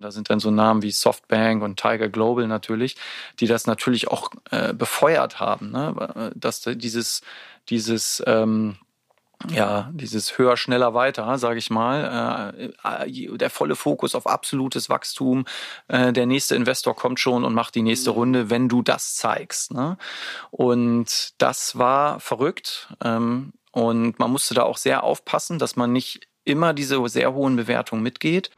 Da sind dann so Namen wie Softbank und Tiger Global natürlich, die das natürlich auch äh, befeuert haben, ne? dass dieses, dieses ähm, ja, dieses höher, schneller, weiter, sage ich mal, äh, der volle Fokus auf absolutes Wachstum, äh, der nächste Investor kommt schon und macht die nächste mhm. Runde, wenn du das zeigst. Ne? Und das war verrückt ähm, und man musste da auch sehr aufpassen, dass man nicht immer diese sehr hohen Bewertungen mitgeht.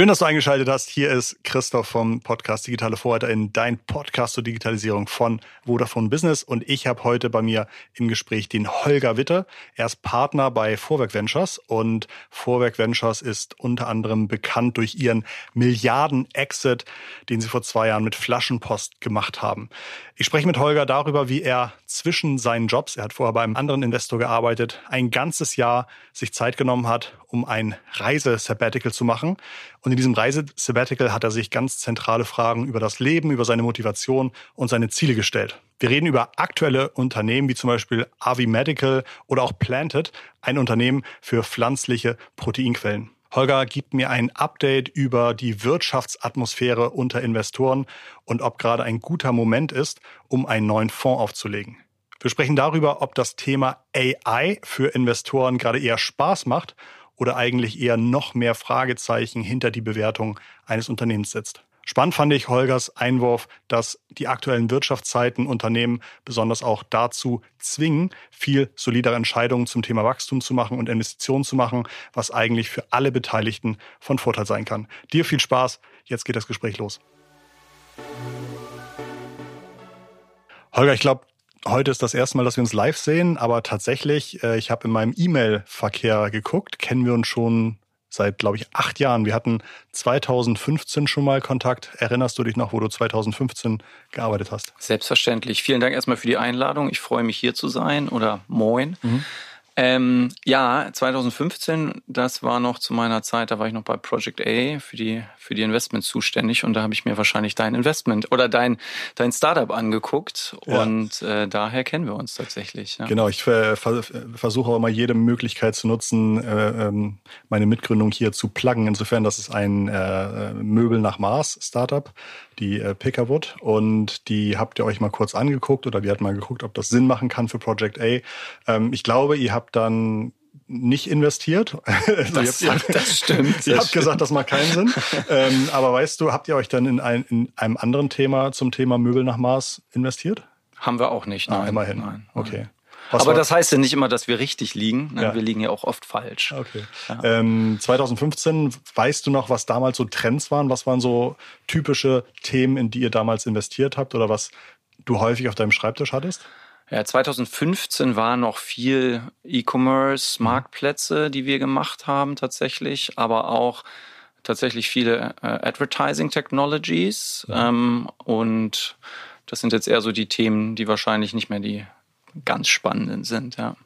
Schön, dass du eingeschaltet hast. Hier ist Christoph vom Podcast Digitale Vorreiter in dein Podcast zur Digitalisierung von Vodafone Business. Und ich habe heute bei mir im Gespräch den Holger Witte. Er ist Partner bei Vorwerk Ventures und Vorwerk Ventures ist unter anderem bekannt durch ihren Milliarden-Exit, den sie vor zwei Jahren mit Flaschenpost gemacht haben. Ich spreche mit Holger darüber, wie er zwischen seinen Jobs, er hat vorher bei einem anderen Investor gearbeitet, ein ganzes Jahr sich Zeit genommen hat, um ein Reisesabbatical zu machen. Und in diesem Reisesabbatical hat er sich ganz zentrale Fragen über das Leben, über seine Motivation und seine Ziele gestellt. Wir reden über aktuelle Unternehmen wie zum Beispiel Avi Medical oder auch Planted, ein Unternehmen für pflanzliche Proteinquellen. Holger gibt mir ein Update über die Wirtschaftsatmosphäre unter Investoren und ob gerade ein guter Moment ist, um einen neuen Fonds aufzulegen. Wir sprechen darüber, ob das Thema AI für Investoren gerade eher Spaß macht oder eigentlich eher noch mehr Fragezeichen hinter die Bewertung eines Unternehmens setzt. Spannend fand ich Holgers Einwurf, dass die aktuellen Wirtschaftszeiten Unternehmen besonders auch dazu zwingen, viel solidere Entscheidungen zum Thema Wachstum zu machen und Investitionen zu machen, was eigentlich für alle Beteiligten von Vorteil sein kann. Dir viel Spaß. Jetzt geht das Gespräch los. Holger, ich glaube, Heute ist das erste Mal, dass wir uns live sehen, aber tatsächlich, äh, ich habe in meinem E-Mail-Verkehr geguckt, kennen wir uns schon seit, glaube ich, acht Jahren. Wir hatten 2015 schon mal Kontakt. Erinnerst du dich noch, wo du 2015 gearbeitet hast? Selbstverständlich. Vielen Dank erstmal für die Einladung. Ich freue mich hier zu sein oder moin. Mhm. Ähm, ja, 2015, das war noch zu meiner Zeit, da war ich noch bei Project A für die, für die Investments zuständig und da habe ich mir wahrscheinlich dein Investment oder dein, dein Startup angeguckt ja. und äh, daher kennen wir uns tatsächlich. Ja. Genau, ich ver versuche auch immer jede Möglichkeit zu nutzen, äh, ähm, meine Mitgründung hier zu pluggen. Insofern, das ist ein äh, Möbel nach Mars Startup die äh, Pickerwood und die habt ihr euch mal kurz angeguckt oder wir hatten mal geguckt, ob das Sinn machen kann für Project A. Ähm, ich glaube, ihr habt dann nicht investiert. Das, ihr habt, das stimmt. ihr habt gesagt, das macht keinen Sinn. ähm, aber weißt du, habt ihr euch dann in, ein, in einem anderen Thema zum Thema Möbel nach Mars investiert? Haben wir auch nicht. Ah, nein. Ah, immerhin. Nein, okay. Was Aber das heißt ja nicht immer, dass wir richtig liegen. Ne? Ja. Wir liegen ja auch oft falsch. Okay. Ja. Ähm, 2015, weißt du noch, was damals so Trends waren? Was waren so typische Themen, in die ihr damals investiert habt oder was du häufig auf deinem Schreibtisch hattest? Ja, 2015 war noch viel E-Commerce, Marktplätze, die wir gemacht haben tatsächlich, aber auch tatsächlich viele äh, Advertising Technologies. Ähm, und das sind jetzt eher so die Themen, die wahrscheinlich nicht mehr die ganz spannenden sind, ja.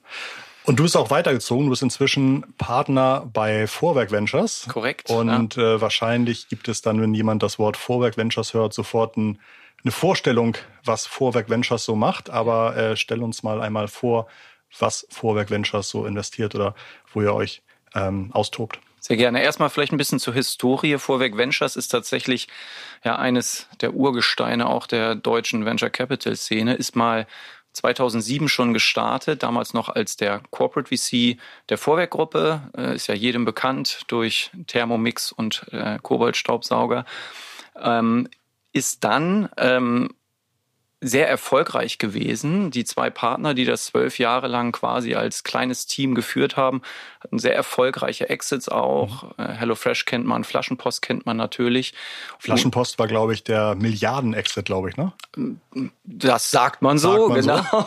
Und du bist auch weitergezogen. Du bist inzwischen Partner bei Vorwerk Ventures. Korrekt. Und ja. äh, wahrscheinlich gibt es dann, wenn jemand das Wort Vorwerk Ventures hört, sofort ein, eine Vorstellung, was Vorwerk Ventures so macht. Aber äh, stell uns mal einmal vor, was Vorwerk Ventures so investiert oder wo ihr euch ähm, austobt. Sehr gerne. Erstmal vielleicht ein bisschen zur Historie. Vorwerk Ventures ist tatsächlich ja eines der Urgesteine auch der deutschen Venture Capital Szene. Ist mal 2007 schon gestartet, damals noch als der Corporate VC der Vorwerkgruppe, äh, ist ja jedem bekannt durch Thermomix und äh, Koboldstaubsauger, ähm, ist dann ähm, sehr erfolgreich gewesen. Die zwei Partner, die das zwölf Jahre lang quasi als kleines Team geführt haben, hatten sehr erfolgreiche Exits auch. Mhm. Äh, HelloFresh kennt man, Flaschenpost kennt man natürlich. Flaschenpost war, glaube ich, der Milliarden-Exit, glaube ich, ne? Das sagt man so, sagt man genau.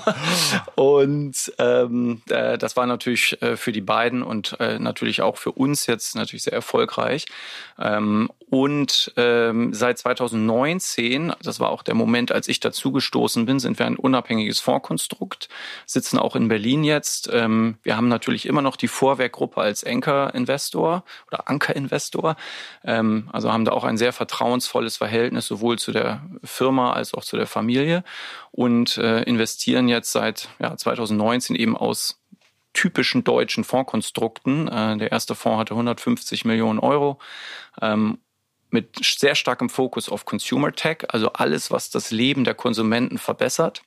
So. Und ähm, äh, das war natürlich äh, für die beiden und äh, natürlich auch für uns jetzt natürlich sehr erfolgreich. Ähm, Und ähm, seit 2019, das war auch der Moment, als ich dazugestoßen bin, sind wir ein unabhängiges Fondskonstrukt, sitzen auch in Berlin jetzt. Ähm, wir haben natürlich immer noch die Vorwerkgruppe als Anker-Investor oder Anker-Investor. Ähm, also haben da auch ein sehr vertrauensvolles Verhältnis sowohl zu der Firma als auch zu der Familie und äh, investieren jetzt seit ja, 2019 eben aus typischen deutschen Fondskonstrukten. Äh, der erste Fonds hatte 150 Millionen Euro. Mit sehr starkem Fokus auf Consumer Tech, also alles, was das Leben der Konsumenten verbessert.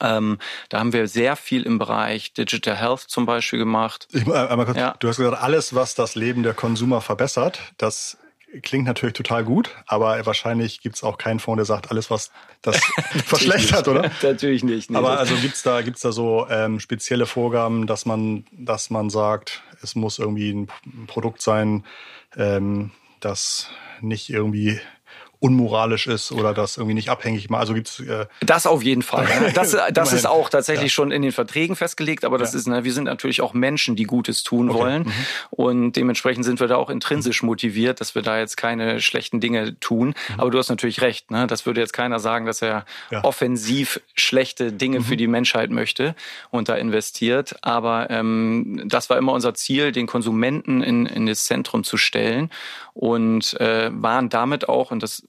Ähm, da haben wir sehr viel im Bereich Digital Health zum Beispiel gemacht. Ich, kurz, ja. Du hast gesagt, alles, was das Leben der Konsumer verbessert, das klingt natürlich total gut, aber wahrscheinlich gibt es auch keinen Fonds, der sagt, alles, was das verschlechtert, oder? natürlich nicht. Nee, aber also gibt's da, gibt's da so ähm, spezielle Vorgaben, dass man, dass man sagt, es muss irgendwie ein Produkt sein, ähm, das nicht irgendwie unmoralisch ist oder das irgendwie nicht abhängig macht. Also gibt's äh das auf jeden Fall. Das, das ist auch tatsächlich ja. schon in den Verträgen festgelegt, aber das ja. ist, ne, wir sind natürlich auch Menschen, die Gutes tun okay. wollen mhm. und dementsprechend sind wir da auch intrinsisch motiviert, dass wir da jetzt keine schlechten Dinge tun. Mhm. Aber du hast natürlich recht, ne? Das würde jetzt keiner sagen, dass er ja. offensiv schlechte Dinge mhm. für die Menschheit möchte und da investiert. Aber ähm, das war immer unser Ziel, den Konsumenten in, in das Zentrum zu stellen und äh, waren damit auch und das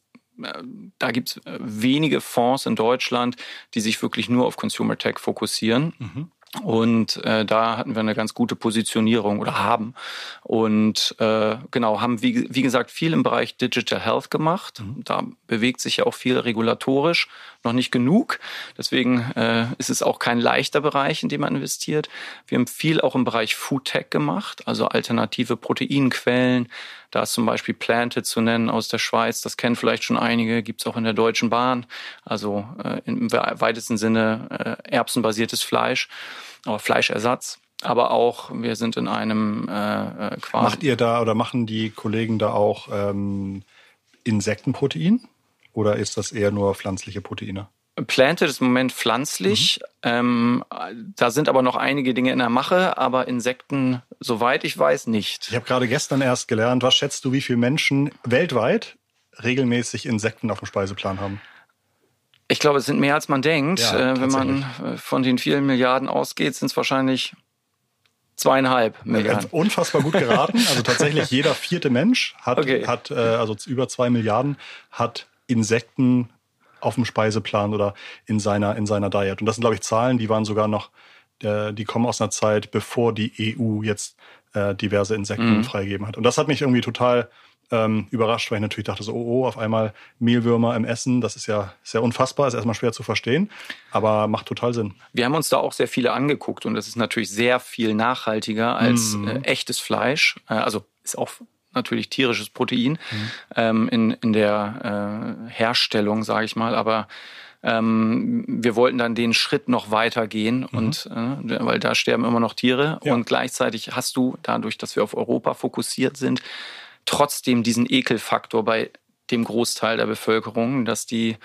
da gibt es äh, wenige Fonds in Deutschland, die sich wirklich nur auf Consumer Tech fokussieren. Mhm. Und äh, da hatten wir eine ganz gute Positionierung oder haben. Und äh, genau, haben wie, wie gesagt viel im Bereich Digital Health gemacht. Mhm. Da bewegt sich ja auch viel regulatorisch, noch nicht genug. Deswegen äh, ist es auch kein leichter Bereich, in dem man investiert. Wir haben viel auch im Bereich Food Tech gemacht, also alternative Proteinquellen. Da ist zum Beispiel Planted zu nennen aus der Schweiz. Das kennen vielleicht schon einige. Gibt's auch in der Deutschen Bahn. Also äh, im weitesten Sinne äh, erbsenbasiertes Fleisch aber Fleischersatz. Aber auch, wir sind in einem äh, äh, quasi. Macht ihr da oder machen die Kollegen da auch ähm, Insektenprotein? Oder ist das eher nur pflanzliche Proteine? Planted ist im Moment pflanzlich. Mhm. Ähm, da sind aber noch einige Dinge in der Mache, aber Insekten, soweit ich weiß, nicht. Ich habe gerade gestern erst gelernt, was schätzt du, wie viele Menschen weltweit regelmäßig Insekten auf dem Speiseplan haben? Ich glaube, es sind mehr als man denkt. Ja, äh, wenn man äh, von den vielen Milliarden ausgeht, sind es wahrscheinlich zweieinhalb Milliarden. Unfassbar gut geraten. Also tatsächlich jeder vierte Mensch hat, okay. hat äh, also über zwei Milliarden, hat Insekten auf dem Speiseplan oder in seiner, in seiner Diet. Und das sind, glaube ich, Zahlen, die waren sogar noch, äh, die kommen aus einer Zeit, bevor die EU jetzt äh, diverse Insekten mhm. freigegeben hat. Und das hat mich irgendwie total ähm, überrascht, weil ich natürlich dachte so, oh, oh, auf einmal Mehlwürmer im Essen, das ist ja sehr unfassbar, ist erstmal schwer zu verstehen, aber macht total Sinn. Wir haben uns da auch sehr viele angeguckt und das ist natürlich sehr viel nachhaltiger als mm. äh, echtes Fleisch. Äh, also ist auch natürlich tierisches Protein mhm. ähm, in, in der äh, Herstellung, sage ich mal, aber ähm, wir wollten dann den Schritt noch weiter gehen mhm. und äh, weil da sterben immer noch Tiere ja. und gleichzeitig hast du dadurch, dass wir auf Europa fokussiert sind, trotzdem diesen Ekelfaktor bei dem Großteil der Bevölkerung, dass die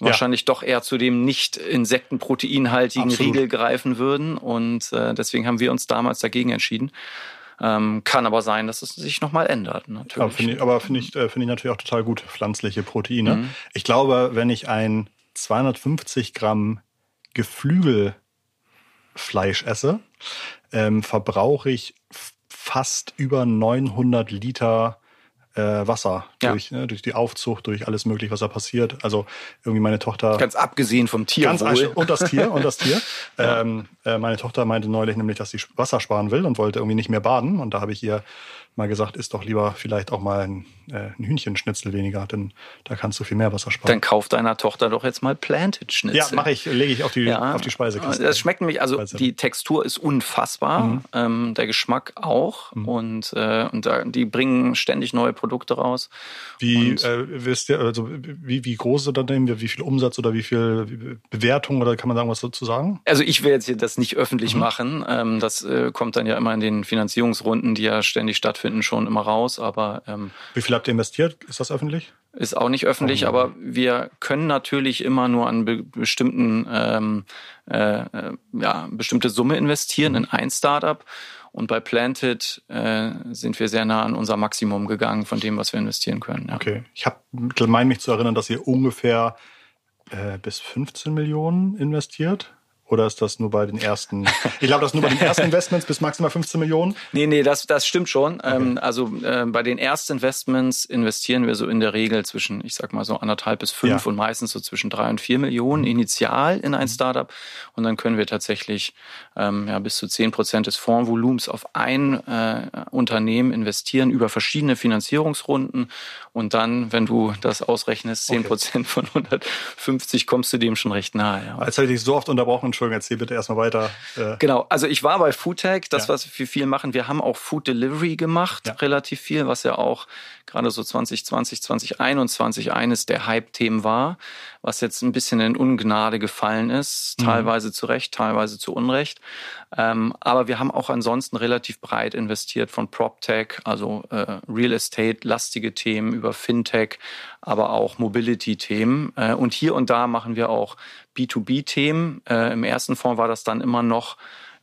ja. wahrscheinlich doch eher zu dem nicht insektenproteinhaltigen Absolut. Riegel greifen würden. Und äh, deswegen haben wir uns damals dagegen entschieden. Ähm, kann aber sein, dass es sich nochmal ändert. Natürlich. Aber finde ich, aber find ich, äh, find ich natürlich auch total gut, pflanzliche Proteine. Mhm. Ich glaube, wenn ich ein 250 Gramm Geflügelfleisch esse, ähm, verbrauche ich fast über 900 Liter äh, Wasser ja. durch, ne, durch die Aufzucht, durch alles mögliche, was da passiert. Also irgendwie meine Tochter. Ganz abgesehen vom Tier. Ganz und das Tier und das Tier. ähm, äh, meine Tochter meinte neulich nämlich, dass sie Wasser sparen will und wollte irgendwie nicht mehr baden. Und da habe ich ihr mal gesagt, ist doch lieber vielleicht auch mal ein, äh, ein Hühnchenschnitzel weniger, denn da kannst du viel mehr Wasser sparen. Dann kauf deiner Tochter doch jetzt mal Planted Schnitzel. Ja, mache ich, lege ich auf die, ja, auf die Speisekiste. Das schmeckt nämlich, also die Textur ist unfassbar, mhm. ähm, der Geschmack auch mhm. und, äh, und da, die bringen ständig neue Produkte raus. Wie äh, wisst ihr, also wie, wie groß ist das denn, wie viel Umsatz oder wie viel Bewertung oder kann man sagen was dazu sagen? Also ich will jetzt hier das nicht öffentlich mhm. machen. Ähm, das äh, kommt dann ja immer in den Finanzierungsrunden, die ja ständig stattfinden finden schon immer raus, aber ähm, wie viel habt ihr investiert? Ist das öffentlich? Ist auch nicht öffentlich, oh, aber wir können natürlich immer nur an be bestimmten ähm, äh, äh, ja bestimmte Summe investieren mhm. in ein Startup Und bei Planted äh, sind wir sehr nah an unser Maximum gegangen von dem, was wir investieren können. Ja. Okay. Ich habe meine mich zu erinnern, dass ihr ungefähr äh, bis 15 Millionen investiert. Oder ist das nur bei den ersten? Ich glaube, das ist nur bei den ersten Investments bis maximal 15 Millionen. Nee, nee, das, das stimmt schon. Okay. Ähm, also äh, bei den ersten Investments investieren wir so in der Regel zwischen, ich sag mal so anderthalb bis fünf ja. und meistens so zwischen drei und vier Millionen mhm. initial in ein mhm. Startup. Und dann können wir tatsächlich ähm, ja, bis zu zehn Prozent des Fondsvolumens auf ein äh, Unternehmen investieren über verschiedene Finanzierungsrunden. Und dann, wenn du das ausrechnest, zehn Prozent okay. von 150, kommst du dem schon recht nahe. Ja. Als hätte ich so oft unterbrochen Entschuldigung, erzähl bitte erstmal weiter. Äh genau, also ich war bei Foodtech, das, ja. was wir viel machen. Wir haben auch Food Delivery gemacht, ja. relativ viel, was ja auch gerade so 2020, 2021 eines der Hype-Themen war, was jetzt ein bisschen in Ungnade gefallen ist, mhm. teilweise zu Recht, teilweise zu Unrecht. Ähm, aber wir haben auch ansonsten relativ breit investiert von PropTech, also äh, Real Estate-lastige Themen über Fintech, aber auch Mobility-Themen. Äh, und hier und da machen wir auch B2B-Themen. Äh, Im ersten Fonds war das dann immer noch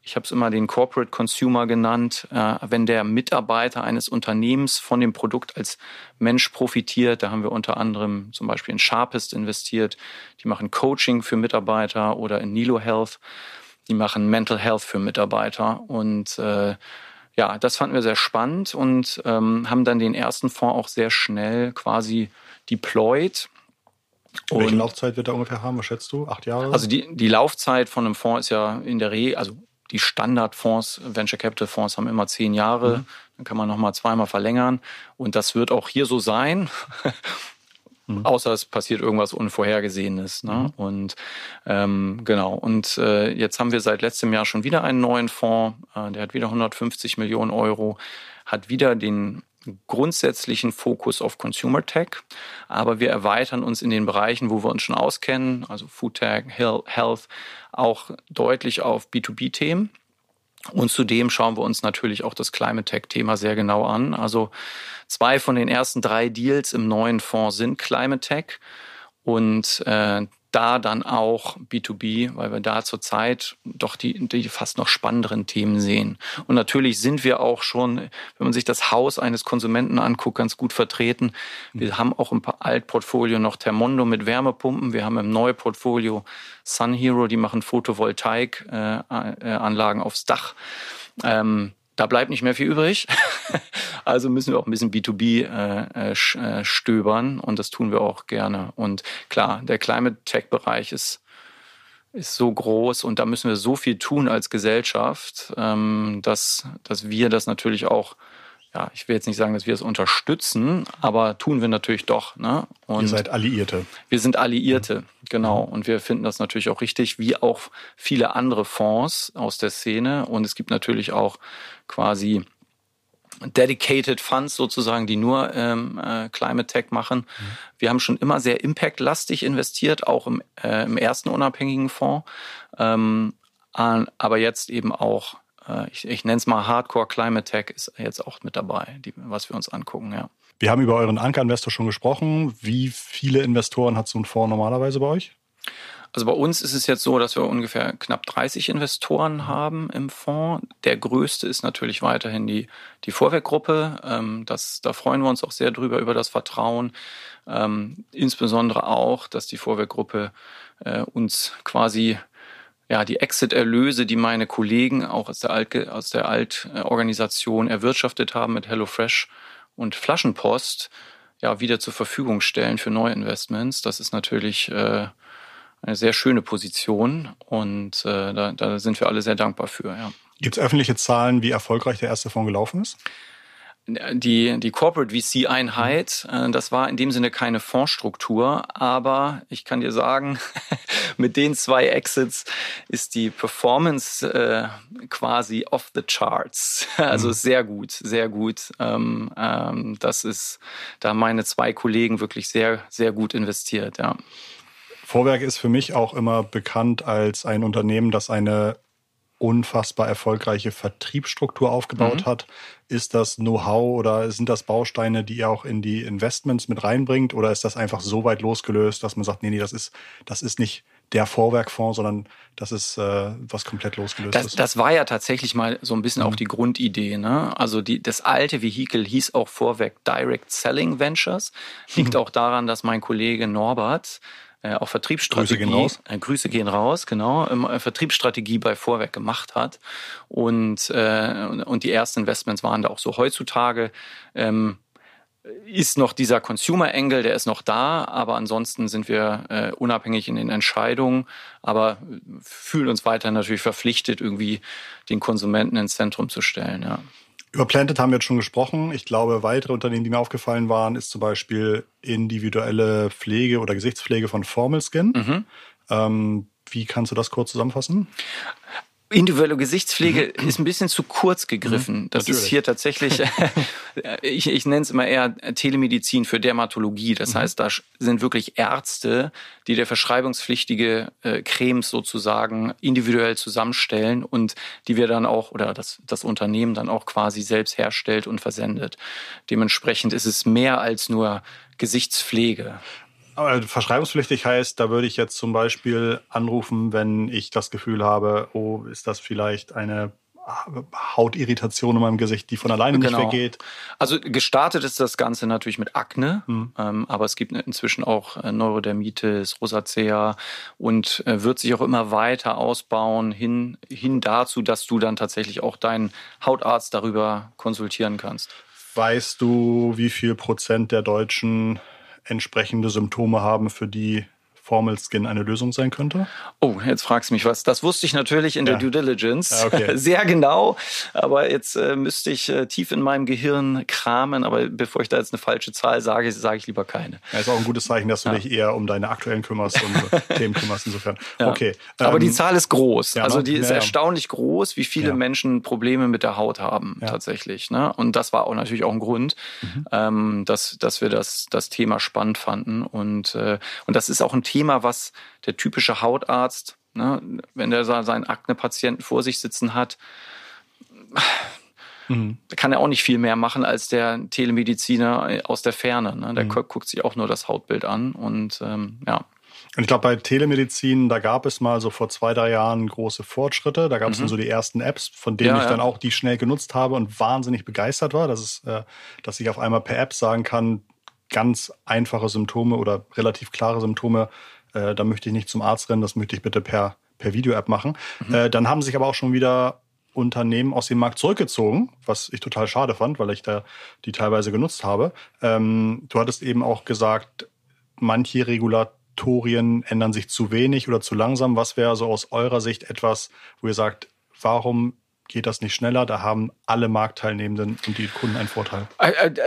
ich habe es immer den Corporate Consumer genannt, äh, wenn der Mitarbeiter eines Unternehmens von dem Produkt als Mensch profitiert. Da haben wir unter anderem zum Beispiel in Sharpest investiert. Die machen Coaching für Mitarbeiter oder in Nilo Health. Die machen Mental Health für Mitarbeiter. Und äh, ja, das fanden wir sehr spannend und ähm, haben dann den ersten Fonds auch sehr schnell quasi deployed. Und Welche Laufzeit wird er ungefähr haben? Was schätzt du? Acht Jahre? Also die, die Laufzeit von einem Fonds ist ja in der Regel, also die Standardfonds, Venture Capital Fonds haben immer zehn Jahre. Mhm. Dann kann man nochmal zweimal verlängern. Und das wird auch hier so sein. Mhm. Außer es passiert irgendwas Unvorhergesehenes. Ne? Mhm. Und ähm, genau. Und äh, jetzt haben wir seit letztem Jahr schon wieder einen neuen Fonds. Äh, der hat wieder 150 Millionen Euro, hat wieder den grundsätzlichen Fokus auf Consumer Tech, aber wir erweitern uns in den Bereichen, wo wir uns schon auskennen, also Food Tech, Health, auch deutlich auf B2B-Themen. Und zudem schauen wir uns natürlich auch das Climate Tech-Thema sehr genau an. Also zwei von den ersten drei Deals im neuen Fonds sind Climate Tech. Und äh, da dann auch B2B, weil wir da zurzeit doch die, die fast noch spannenderen Themen sehen. Und natürlich sind wir auch schon, wenn man sich das Haus eines Konsumenten anguckt, ganz gut vertreten. Wir haben auch im Altportfolio noch Thermondo mit Wärmepumpen. Wir haben im Neuportfolio Sun Hero, die machen Photovoltaikanlagen äh, aufs Dach. Ähm, da bleibt nicht mehr viel übrig. also müssen wir auch ein bisschen B2B äh, äh, stöbern und das tun wir auch gerne. Und klar, der Climate Tech Bereich ist ist so groß und da müssen wir so viel tun als Gesellschaft, ähm, dass, dass wir das natürlich auch ja, ich will jetzt nicht sagen, dass wir es unterstützen, aber tun wir natürlich doch. Ne? Und Ihr seid Alliierte. Wir sind Alliierte, genau. Und wir finden das natürlich auch richtig, wie auch viele andere Fonds aus der Szene. Und es gibt natürlich auch quasi dedicated Funds sozusagen, die nur ähm, äh, Climate Tech machen. Mhm. Wir haben schon immer sehr impactlastig investiert, auch im, äh, im ersten unabhängigen Fonds, ähm, aber jetzt eben auch ich, ich nenne es mal Hardcore Climate Tech, ist jetzt auch mit dabei, die, was wir uns angucken, ja. Wir haben über euren Ankerinvestor schon gesprochen. Wie viele Investoren hat so ein Fonds normalerweise bei euch? Also bei uns ist es jetzt so, dass wir ungefähr knapp 30 Investoren haben im Fonds. Der größte ist natürlich weiterhin die, die Vorwerkgruppe. Ähm, das, da freuen wir uns auch sehr drüber, über das Vertrauen. Ähm, insbesondere auch, dass die Vorwerkgruppe äh, uns quasi ja, die Exit-Erlöse, die meine Kollegen auch aus der, Alt, aus der Altorganisation erwirtschaftet haben mit HelloFresh und Flaschenpost, ja, wieder zur Verfügung stellen für Neuinvestments. Das ist natürlich äh, eine sehr schöne Position und äh, da, da sind wir alle sehr dankbar für. Ja. Gibt es öffentliche Zahlen, wie erfolgreich der erste Fonds gelaufen ist? Die, die Corporate VC-Einheit, äh, das war in dem Sinne keine Fondsstruktur, aber ich kann dir sagen, mit den zwei Exits ist die Performance äh, quasi off the charts. Also mhm. sehr gut, sehr gut. Ähm, ähm, das ist, da haben meine zwei Kollegen wirklich sehr, sehr gut investiert, ja. Vorwerk ist für mich auch immer bekannt als ein Unternehmen, das eine unfassbar erfolgreiche Vertriebsstruktur aufgebaut mhm. hat. Ist das Know-how oder sind das Bausteine, die ihr auch in die Investments mit reinbringt? Oder ist das einfach so weit losgelöst, dass man sagt, nee, nee, das ist, das ist nicht der Vorwerkfonds, sondern das ist äh, was komplett losgelöst das, ist. Das war ja tatsächlich mal so ein bisschen mhm. auch die Grundidee. Ne? Also die, das alte Vehikel hieß auch Vorwerk Direct Selling Ventures. Liegt mhm. auch daran, dass mein Kollege Norbert äh, auch Vertriebsstrategie. Grüße gehen raus. Äh, Grüße gehen raus, genau. Äh, Vertriebsstrategie bei Vorwerk gemacht hat. Und, äh, und die ersten Investments waren da auch so heutzutage. Ähm, ist noch dieser Consumer Angle, der ist noch da, aber ansonsten sind wir äh, unabhängig in den Entscheidungen, aber fühlen uns weiter natürlich verpflichtet, irgendwie den Konsumenten ins Zentrum zu stellen. Ja. Über Planted haben wir jetzt schon gesprochen. Ich glaube, weitere Unternehmen, die mir aufgefallen waren, ist zum Beispiel individuelle Pflege oder Gesichtspflege von Formal Skin. Mhm. Ähm, wie kannst du das kurz zusammenfassen? Individuelle Gesichtspflege mhm. ist ein bisschen zu kurz gegriffen. Mhm, das natürlich. ist hier tatsächlich, ich, ich nenne es immer eher Telemedizin für Dermatologie. Das mhm. heißt, da sind wirklich Ärzte, die der verschreibungspflichtige äh, Cremes sozusagen individuell zusammenstellen und die wir dann auch, oder das, das Unternehmen dann auch quasi selbst herstellt und versendet. Dementsprechend ist es mehr als nur Gesichtspflege. Aber verschreibungspflichtig heißt, da würde ich jetzt zum Beispiel anrufen, wenn ich das Gefühl habe, oh, ist das vielleicht eine Hautirritation in meinem Gesicht, die von alleine genau. nicht weggeht. Also gestartet ist das Ganze natürlich mit Akne, mhm. ähm, aber es gibt inzwischen auch äh, Neurodermitis, Rosacea und äh, wird sich auch immer weiter ausbauen hin, hin dazu, dass du dann tatsächlich auch deinen Hautarzt darüber konsultieren kannst. Weißt du, wie viel Prozent der Deutschen entsprechende Symptome haben, für die Formal Skin eine Lösung sein könnte? Oh, jetzt fragst du mich was. Das wusste ich natürlich in ja. der Due Diligence. Ja, okay. Sehr genau. Aber jetzt äh, müsste ich äh, tief in meinem Gehirn kramen. Aber bevor ich da jetzt eine falsche Zahl sage, sage ich lieber keine. Ja, ist auch ein gutes Zeichen, dass du ja. dich eher um deine aktuellen kümmerst und Themen kümmerst insofern. Okay. Aber die ähm, Zahl ist groß. also ne? die ist erstaunlich groß, wie viele Menschen Probleme mit der Haut haben tatsächlich. Ne? Und das war auch natürlich auch ein Grund, mhm. ähm, dass, dass wir das, das Thema spannend fanden. Und, äh, und das ist auch ein Thema, Thema, was der typische Hautarzt, ne, wenn der seinen Akne-Patienten vor sich sitzen hat, mhm. kann er auch nicht viel mehr machen als der Telemediziner aus der Ferne. Ne? Der mhm. guckt sich auch nur das Hautbild an und ähm, ja. Und ich glaube, bei Telemedizin, da gab es mal so vor zwei, drei Jahren große Fortschritte. Da gab es mhm. dann so die ersten Apps, von denen ja, ich dann auch die schnell genutzt habe und wahnsinnig begeistert war. Das ist, äh, dass ich auf einmal per App sagen kann, ganz einfache Symptome oder relativ klare Symptome, äh, da möchte ich nicht zum Arzt rennen, das möchte ich bitte per, per Video-App machen. Mhm. Äh, dann haben sich aber auch schon wieder Unternehmen aus dem Markt zurückgezogen, was ich total schade fand, weil ich da die teilweise genutzt habe. Ähm, du hattest eben auch gesagt, manche Regulatorien ändern sich zu wenig oder zu langsam. Was wäre so aus eurer Sicht etwas, wo ihr sagt, warum geht das nicht schneller. Da haben alle Marktteilnehmenden und die Kunden einen Vorteil.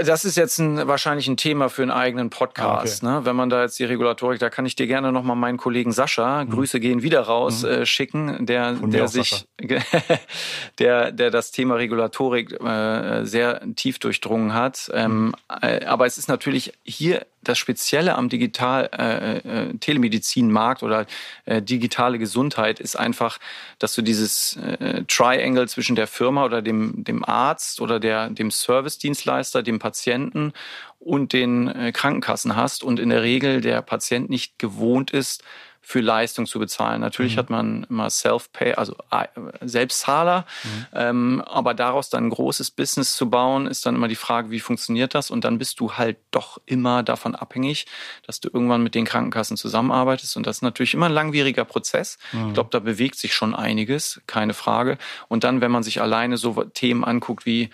Das ist jetzt ein, wahrscheinlich ein Thema für einen eigenen Podcast. Ah, okay. ne? Wenn man da jetzt die Regulatorik, da kann ich dir gerne nochmal meinen Kollegen Sascha, mhm. Grüße gehen wieder raus, mhm. äh, schicken, der, der sich, der, der das Thema Regulatorik äh, sehr tief durchdrungen hat. Ähm, mhm. äh, aber es ist natürlich hier das Spezielle am digital äh, äh, Telemedizinmarkt oder äh, digitale Gesundheit ist einfach, dass du dieses äh, Triangle zwischen der Firma oder dem dem Arzt oder der dem Servicedienstleister, dem Patienten und den äh, Krankenkassen hast und in der Regel der Patient nicht gewohnt ist, für Leistung zu bezahlen. Natürlich mhm. hat man immer Self-Pay, also äh, Selbstzahler, mhm. ähm, aber daraus dann ein großes Business zu bauen, ist dann immer die Frage, wie funktioniert das? Und dann bist du halt doch immer davon abhängig, dass du irgendwann mit den Krankenkassen zusammenarbeitest. Und das ist natürlich immer ein langwieriger Prozess. Mhm. Ich glaube, da bewegt sich schon einiges, keine Frage. Und dann, wenn man sich alleine so Themen anguckt wie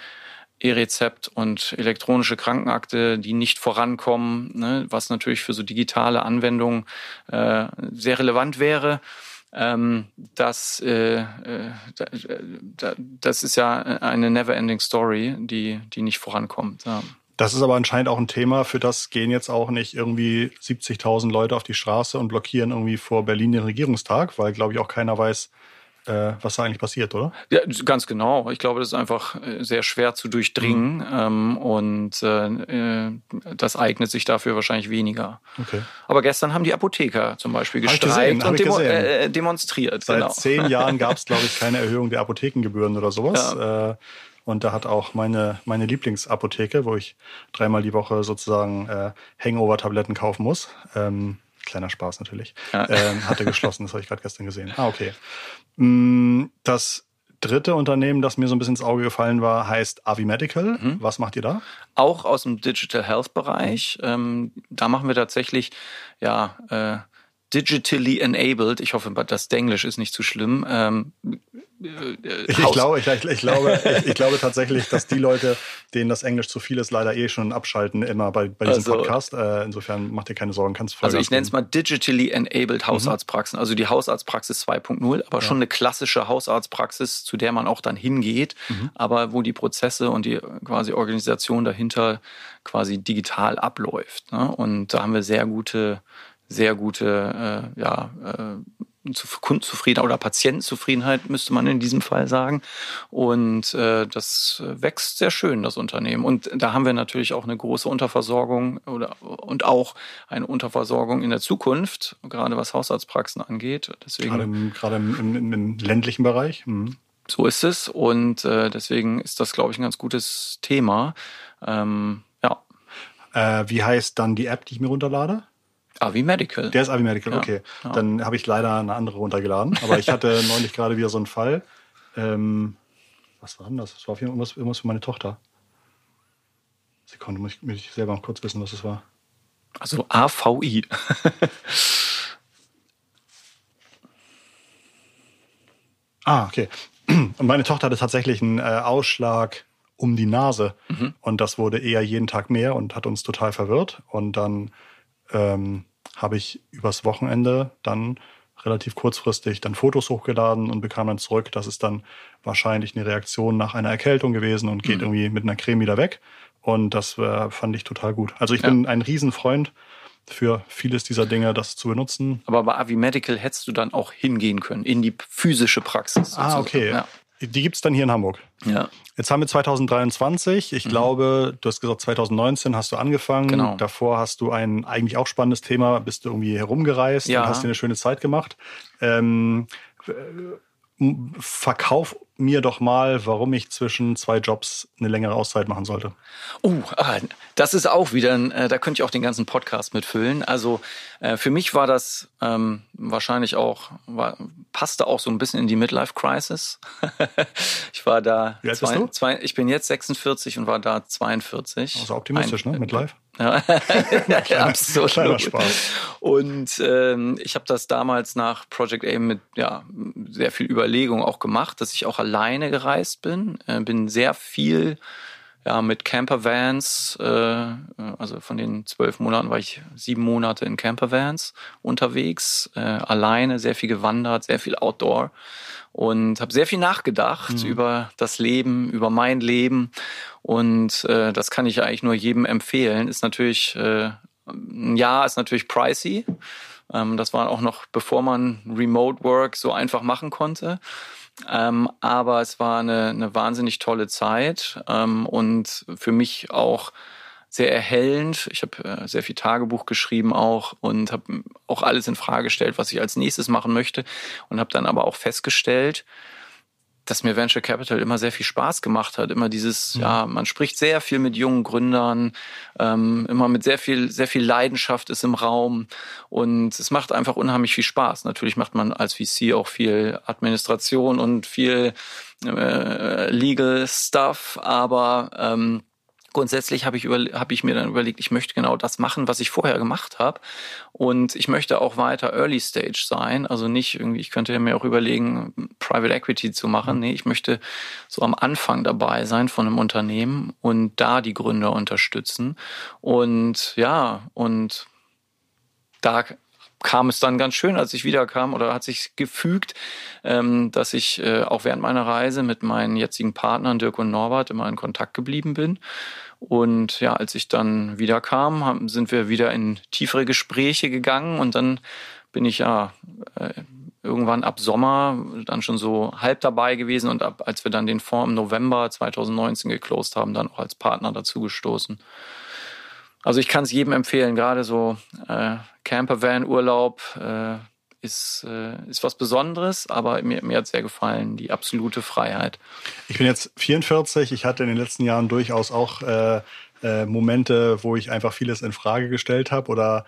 E-Rezept und elektronische Krankenakte, die nicht vorankommen, ne, was natürlich für so digitale Anwendungen äh, sehr relevant wäre. Ähm, das, äh, äh, das ist ja eine never-ending Story, die, die nicht vorankommt. Ja. Das ist aber anscheinend auch ein Thema, für das gehen jetzt auch nicht irgendwie 70.000 Leute auf die Straße und blockieren irgendwie vor Berlin den Regierungstag, weil, glaube ich, auch keiner weiß, äh, was da eigentlich passiert, oder? Ja, ganz genau. Ich glaube, das ist einfach äh, sehr schwer zu durchdringen mhm. ähm, und äh, äh, das eignet sich dafür wahrscheinlich weniger. Okay. Aber gestern haben die Apotheker zum Beispiel gestreikt und demo äh, demonstriert. Seit genau. zehn Jahren gab es, glaube ich, keine Erhöhung der Apothekengebühren oder sowas. Ja. Äh, und da hat auch meine, meine Lieblingsapotheke, wo ich dreimal die Woche sozusagen äh, Hangover-Tabletten kaufen muss, ähm, kleiner Spaß natürlich, ja. ähm, hatte geschlossen. Das habe ich gerade gestern gesehen. Ah, okay. Mm, das dritte Unternehmen, das mir so ein bisschen ins Auge gefallen war, heißt Avi Medical. Mhm. Was macht ihr da? Auch aus dem Digital Health Bereich. Mhm. Ähm, da machen wir tatsächlich ja äh, digitally enabled. Ich hoffe, das Englisch ist nicht zu schlimm. Ähm, ich, ich, glaube, ich, ich, glaube, ich, ich, glaube tatsächlich, dass die Leute, denen das Englisch zu viel ist, leider eh schon abschalten immer bei, bei diesem also, Podcast. Äh, insofern mach dir keine Sorgen, kannst Also ich nenne es mal digitally enabled Hausarztpraxen, mhm. also die Hausarztpraxis 2.0, aber ja. schon eine klassische Hausarztpraxis, zu der man auch dann hingeht, mhm. aber wo die Prozesse und die quasi Organisation dahinter quasi digital abläuft. Ne? Und da haben wir sehr gute sehr gute äh, ja, äh, Kundenzufriedenheit oder Patientenzufriedenheit, müsste man in diesem Fall sagen. Und äh, das wächst sehr schön, das Unternehmen. Und da haben wir natürlich auch eine große Unterversorgung oder und auch eine Unterversorgung in der Zukunft, gerade was Hausarztpraxen angeht. Deswegen, gerade im, gerade im, im, im ländlichen Bereich. Mhm. So ist es. Und äh, deswegen ist das, glaube ich, ein ganz gutes Thema. Ähm, ja. Äh, wie heißt dann die App, die ich mir runterlade? Avi Medical. Der ist Avi Medical, ja, okay. Ja. Dann habe ich leider eine andere runtergeladen. Aber ich hatte neulich gerade wieder so einen Fall. Ähm, was war denn das? Das war auf jeden Fall irgendwas, irgendwas für meine Tochter. Sekunde, muss ich, muss ich selber mal kurz wissen, was es war. Also AVI. ah, okay. Und meine Tochter hatte tatsächlich einen äh, Ausschlag um die Nase. Mhm. Und das wurde eher jeden Tag mehr und hat uns total verwirrt. Und dann ähm, habe ich übers Wochenende dann relativ kurzfristig dann Fotos hochgeladen und bekam dann zurück, das ist dann wahrscheinlich eine Reaktion nach einer Erkältung gewesen und geht mhm. irgendwie mit einer Creme wieder weg. Und das äh, fand ich total gut. Also ich ja. bin ein Riesenfreund für vieles dieser Dinge, das zu benutzen. Aber bei Avi Medical hättest du dann auch hingehen können, in die physische Praxis. Ah, okay. Ja. Die gibt es dann hier in Hamburg. Ja. Jetzt haben wir 2023. Ich mhm. glaube, du hast gesagt, 2019 hast du angefangen. Genau. Davor hast du ein eigentlich auch spannendes Thema, bist du irgendwie herumgereist ja. und hast dir eine schöne Zeit gemacht. Ähm, verkauf mir doch mal, warum ich zwischen zwei Jobs eine längere Auszeit machen sollte. Oh, das ist auch wieder, äh, da könnte ich auch den ganzen Podcast mitfüllen. Also äh, für mich war das ähm, wahrscheinlich auch, war, passte auch so ein bisschen in die Midlife Crisis. ich war da, Wie alt zwei, bist du? Zwei, ich bin jetzt 46 und war da 42. Also optimistisch, Ein, ne? Midlife? Ja, kleiner, absolut. Kleiner Spaß. Und ähm, ich habe das damals nach Project A mit ja, sehr viel Überlegung auch gemacht, dass ich auch alleine gereist bin. Äh, bin sehr viel ja, mit Campervans, äh, also von den zwölf Monaten war ich sieben Monate in Campervans unterwegs, äh, alleine, sehr viel gewandert, sehr viel Outdoor und habe sehr viel nachgedacht mhm. über das Leben, über mein Leben und äh, das kann ich eigentlich nur jedem empfehlen. Ist natürlich äh, ein Jahr ist natürlich pricey. Ähm, das war auch noch bevor man Remote Work so einfach machen konnte. Ähm, aber es war eine, eine wahnsinnig tolle Zeit ähm, und für mich auch sehr erhellend. Ich habe äh, sehr viel Tagebuch geschrieben auch und habe auch alles in Frage gestellt, was ich als nächstes machen möchte und habe dann aber auch festgestellt, dass mir Venture Capital immer sehr viel Spaß gemacht hat. Immer dieses, mhm. ja, man spricht sehr viel mit jungen Gründern, ähm, immer mit sehr viel, sehr viel Leidenschaft ist im Raum und es macht einfach unheimlich viel Spaß. Natürlich macht man als VC auch viel Administration und viel äh, Legal Stuff, aber ähm, grundsätzlich habe ich, hab ich mir dann überlegt, ich möchte genau das machen, was ich vorher gemacht habe. Und ich möchte auch weiter Early Stage sein. Also nicht irgendwie, ich könnte mir auch überlegen, Private Equity zu machen. Nee, ich möchte so am Anfang dabei sein von einem Unternehmen und da die Gründer unterstützen. Und ja, und da kam es dann ganz schön, als ich wiederkam oder hat sich gefügt, ähm, dass ich äh, auch während meiner Reise mit meinen jetzigen Partnern Dirk und Norbert immer in Kontakt geblieben bin. Und ja, als ich dann wiederkam, sind wir wieder in tiefere Gespräche gegangen und dann bin ich ja äh, irgendwann ab Sommer dann schon so halb dabei gewesen und ab, als wir dann den Fonds im November 2019 geclosed haben, dann auch als Partner dazugestoßen. Also ich kann es jedem empfehlen, gerade so äh, Campervan-Urlaub äh, ist, äh, ist was Besonderes, aber mir, mir hat sehr gefallen, die absolute Freiheit. Ich bin jetzt 44, ich hatte in den letzten Jahren durchaus auch äh, äh, Momente, wo ich einfach vieles in Frage gestellt habe oder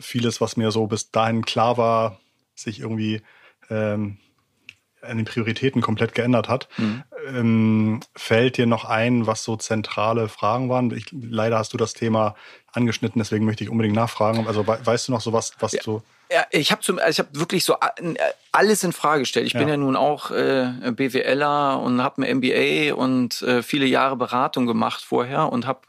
vieles, was mir so bis dahin klar war, sich irgendwie ähm, an den Prioritäten komplett geändert hat. Mhm. Ähm, fällt dir noch ein, was so zentrale Fragen waren? Ich, leider hast du das Thema angeschnitten, deswegen möchte ich unbedingt nachfragen. Also weißt du noch so was, was ja. du ja, ich habe also ich hab wirklich so äh, alles in Frage gestellt. Ich ja. bin ja nun auch äh, BWLer und habe ein MBA und äh, viele Jahre Beratung gemacht vorher und habe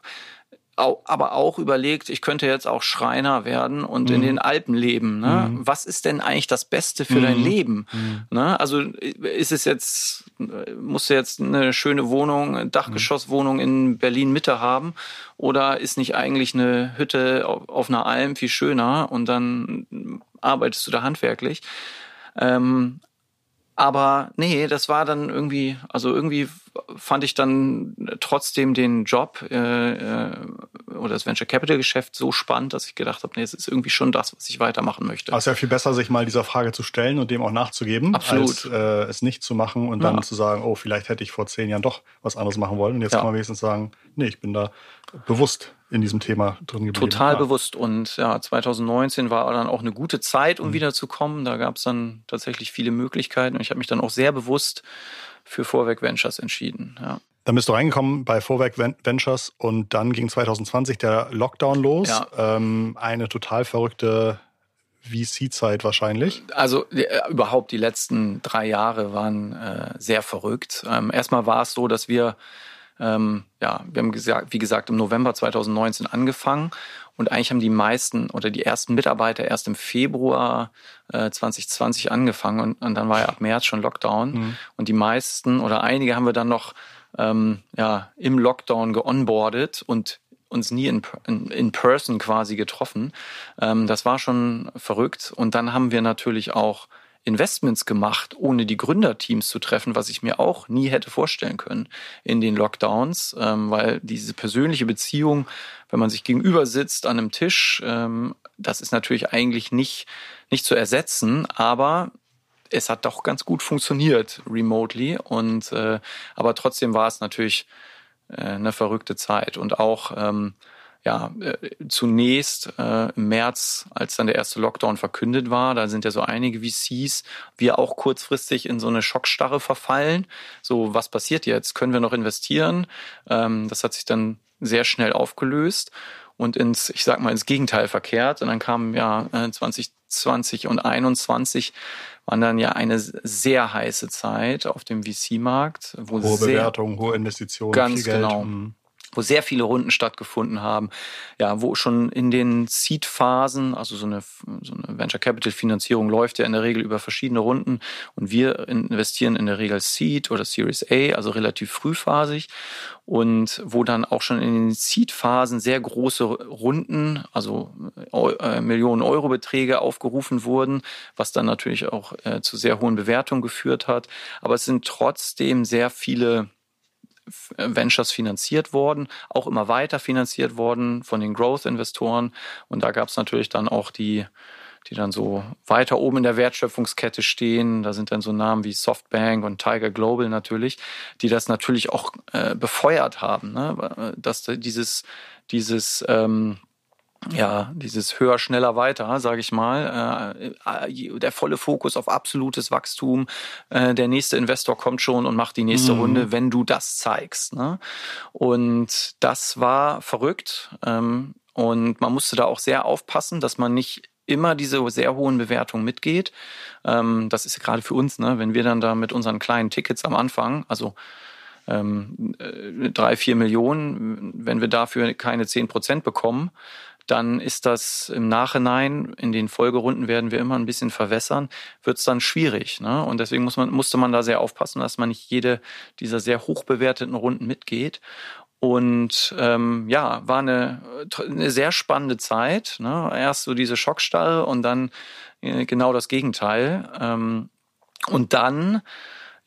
aber auch überlegt, ich könnte jetzt auch Schreiner werden und mhm. in den Alpen leben. Ne? Mhm. Was ist denn eigentlich das Beste für mhm. dein Leben? Mhm. Ne? Also ist es jetzt, musst du jetzt eine schöne Wohnung, eine Dachgeschosswohnung in Berlin Mitte haben oder ist nicht eigentlich eine Hütte auf, auf einer Alm viel schöner und dann arbeitest du da handwerklich? Ähm, aber nee, das war dann irgendwie, also irgendwie fand ich dann trotzdem den Job äh, äh, oder das Venture Capital Geschäft so spannend, dass ich gedacht habe, nee, es ist irgendwie schon das, was ich weitermachen möchte. Also ja viel besser, sich mal dieser Frage zu stellen und dem auch nachzugeben, Absolut. als äh, es nicht zu machen und dann ja. zu sagen, oh, vielleicht hätte ich vor zehn Jahren doch was anderes machen wollen. Und jetzt ja. kann man wenigstens sagen, nee, ich bin da bewusst in diesem Thema drin geblieben. Total ja. bewusst. Und ja, 2019 war dann auch eine gute Zeit, um mhm. wiederzukommen. Da gab es dann tatsächlich viele Möglichkeiten. Und ich habe mich dann auch sehr bewusst für Vorwerk Ventures entschieden. Ja. Dann bist du reingekommen bei Vorwerk Ventures und dann ging 2020 der Lockdown los. Ja. Ähm, eine total verrückte VC-Zeit wahrscheinlich. Also äh, überhaupt die letzten drei Jahre waren äh, sehr verrückt. Ähm, erstmal war es so, dass wir ähm, ja, wir haben gesagt, wie gesagt, im November 2019 angefangen und eigentlich haben die meisten oder die ersten Mitarbeiter erst im Februar äh, 2020 angefangen und, und, dann war ja ab März schon Lockdown. Mhm. Und die meisten oder einige haben wir dann noch ähm, ja, im Lockdown geonboardet und uns nie in, in, in person quasi getroffen. Ähm, das war schon verrückt. Und dann haben wir natürlich auch Investments gemacht, ohne die Gründerteams zu treffen, was ich mir auch nie hätte vorstellen können in den Lockdowns, ähm, weil diese persönliche Beziehung, wenn man sich gegenüber sitzt an einem Tisch, ähm, das ist natürlich eigentlich nicht, nicht zu ersetzen, aber es hat doch ganz gut funktioniert remotely und äh, aber trotzdem war es natürlich äh, eine verrückte Zeit und auch ähm, ja äh, zunächst äh, im März, als dann der erste Lockdown verkündet war, da sind ja so einige VCs, wir auch kurzfristig in so eine Schockstarre verfallen. So was passiert jetzt? Können wir noch investieren? Ähm, das hat sich dann sehr schnell aufgelöst und ins, ich sag mal, ins Gegenteil verkehrt. Und dann kam ja äh, 20, 20 und 21 waren dann ja eine sehr heiße Zeit auf dem VC-Markt. Hohe sehr, Bewertungen, hohe Investitionen. Ganz genau. Mhm wo sehr viele Runden stattgefunden haben, ja, wo schon in den Seed-Phasen, also so eine, so eine Venture Capital Finanzierung läuft ja in der Regel über verschiedene Runden und wir investieren in der Regel Seed oder Series A, also relativ frühphasig und wo dann auch schon in den Seed-Phasen sehr große Runden, also äh, Millionen Euro Beträge aufgerufen wurden, was dann natürlich auch äh, zu sehr hohen Bewertungen geführt hat. Aber es sind trotzdem sehr viele Ventures finanziert worden, auch immer weiter finanziert worden von den Growth-Investoren. Und da gab es natürlich dann auch die, die dann so weiter oben in der Wertschöpfungskette stehen. Da sind dann so Namen wie Softbank und Tiger Global natürlich, die das natürlich auch äh, befeuert haben, ne? dass dieses, dieses ähm, ja, dieses höher, schneller, weiter, sage ich mal, äh, äh, der volle Fokus auf absolutes Wachstum, äh, der nächste Investor kommt schon und macht die nächste mhm. Runde, wenn du das zeigst. Ne? Und das war verrückt ähm, und man musste da auch sehr aufpassen, dass man nicht immer diese sehr hohen Bewertungen mitgeht. Ähm, das ist gerade für uns, ne, wenn wir dann da mit unseren kleinen Tickets am Anfang, also ähm, äh, drei, vier Millionen, wenn wir dafür keine zehn Prozent bekommen, dann ist das im Nachhinein, in den Folgerunden werden wir immer ein bisschen verwässern, wird es dann schwierig. Ne? Und deswegen muss man, musste man da sehr aufpassen, dass man nicht jede dieser sehr hoch bewerteten Runden mitgeht. Und ähm, ja, war eine, eine sehr spannende Zeit. Ne? Erst so diese Schockstarre und dann äh, genau das Gegenteil. Ähm, und dann,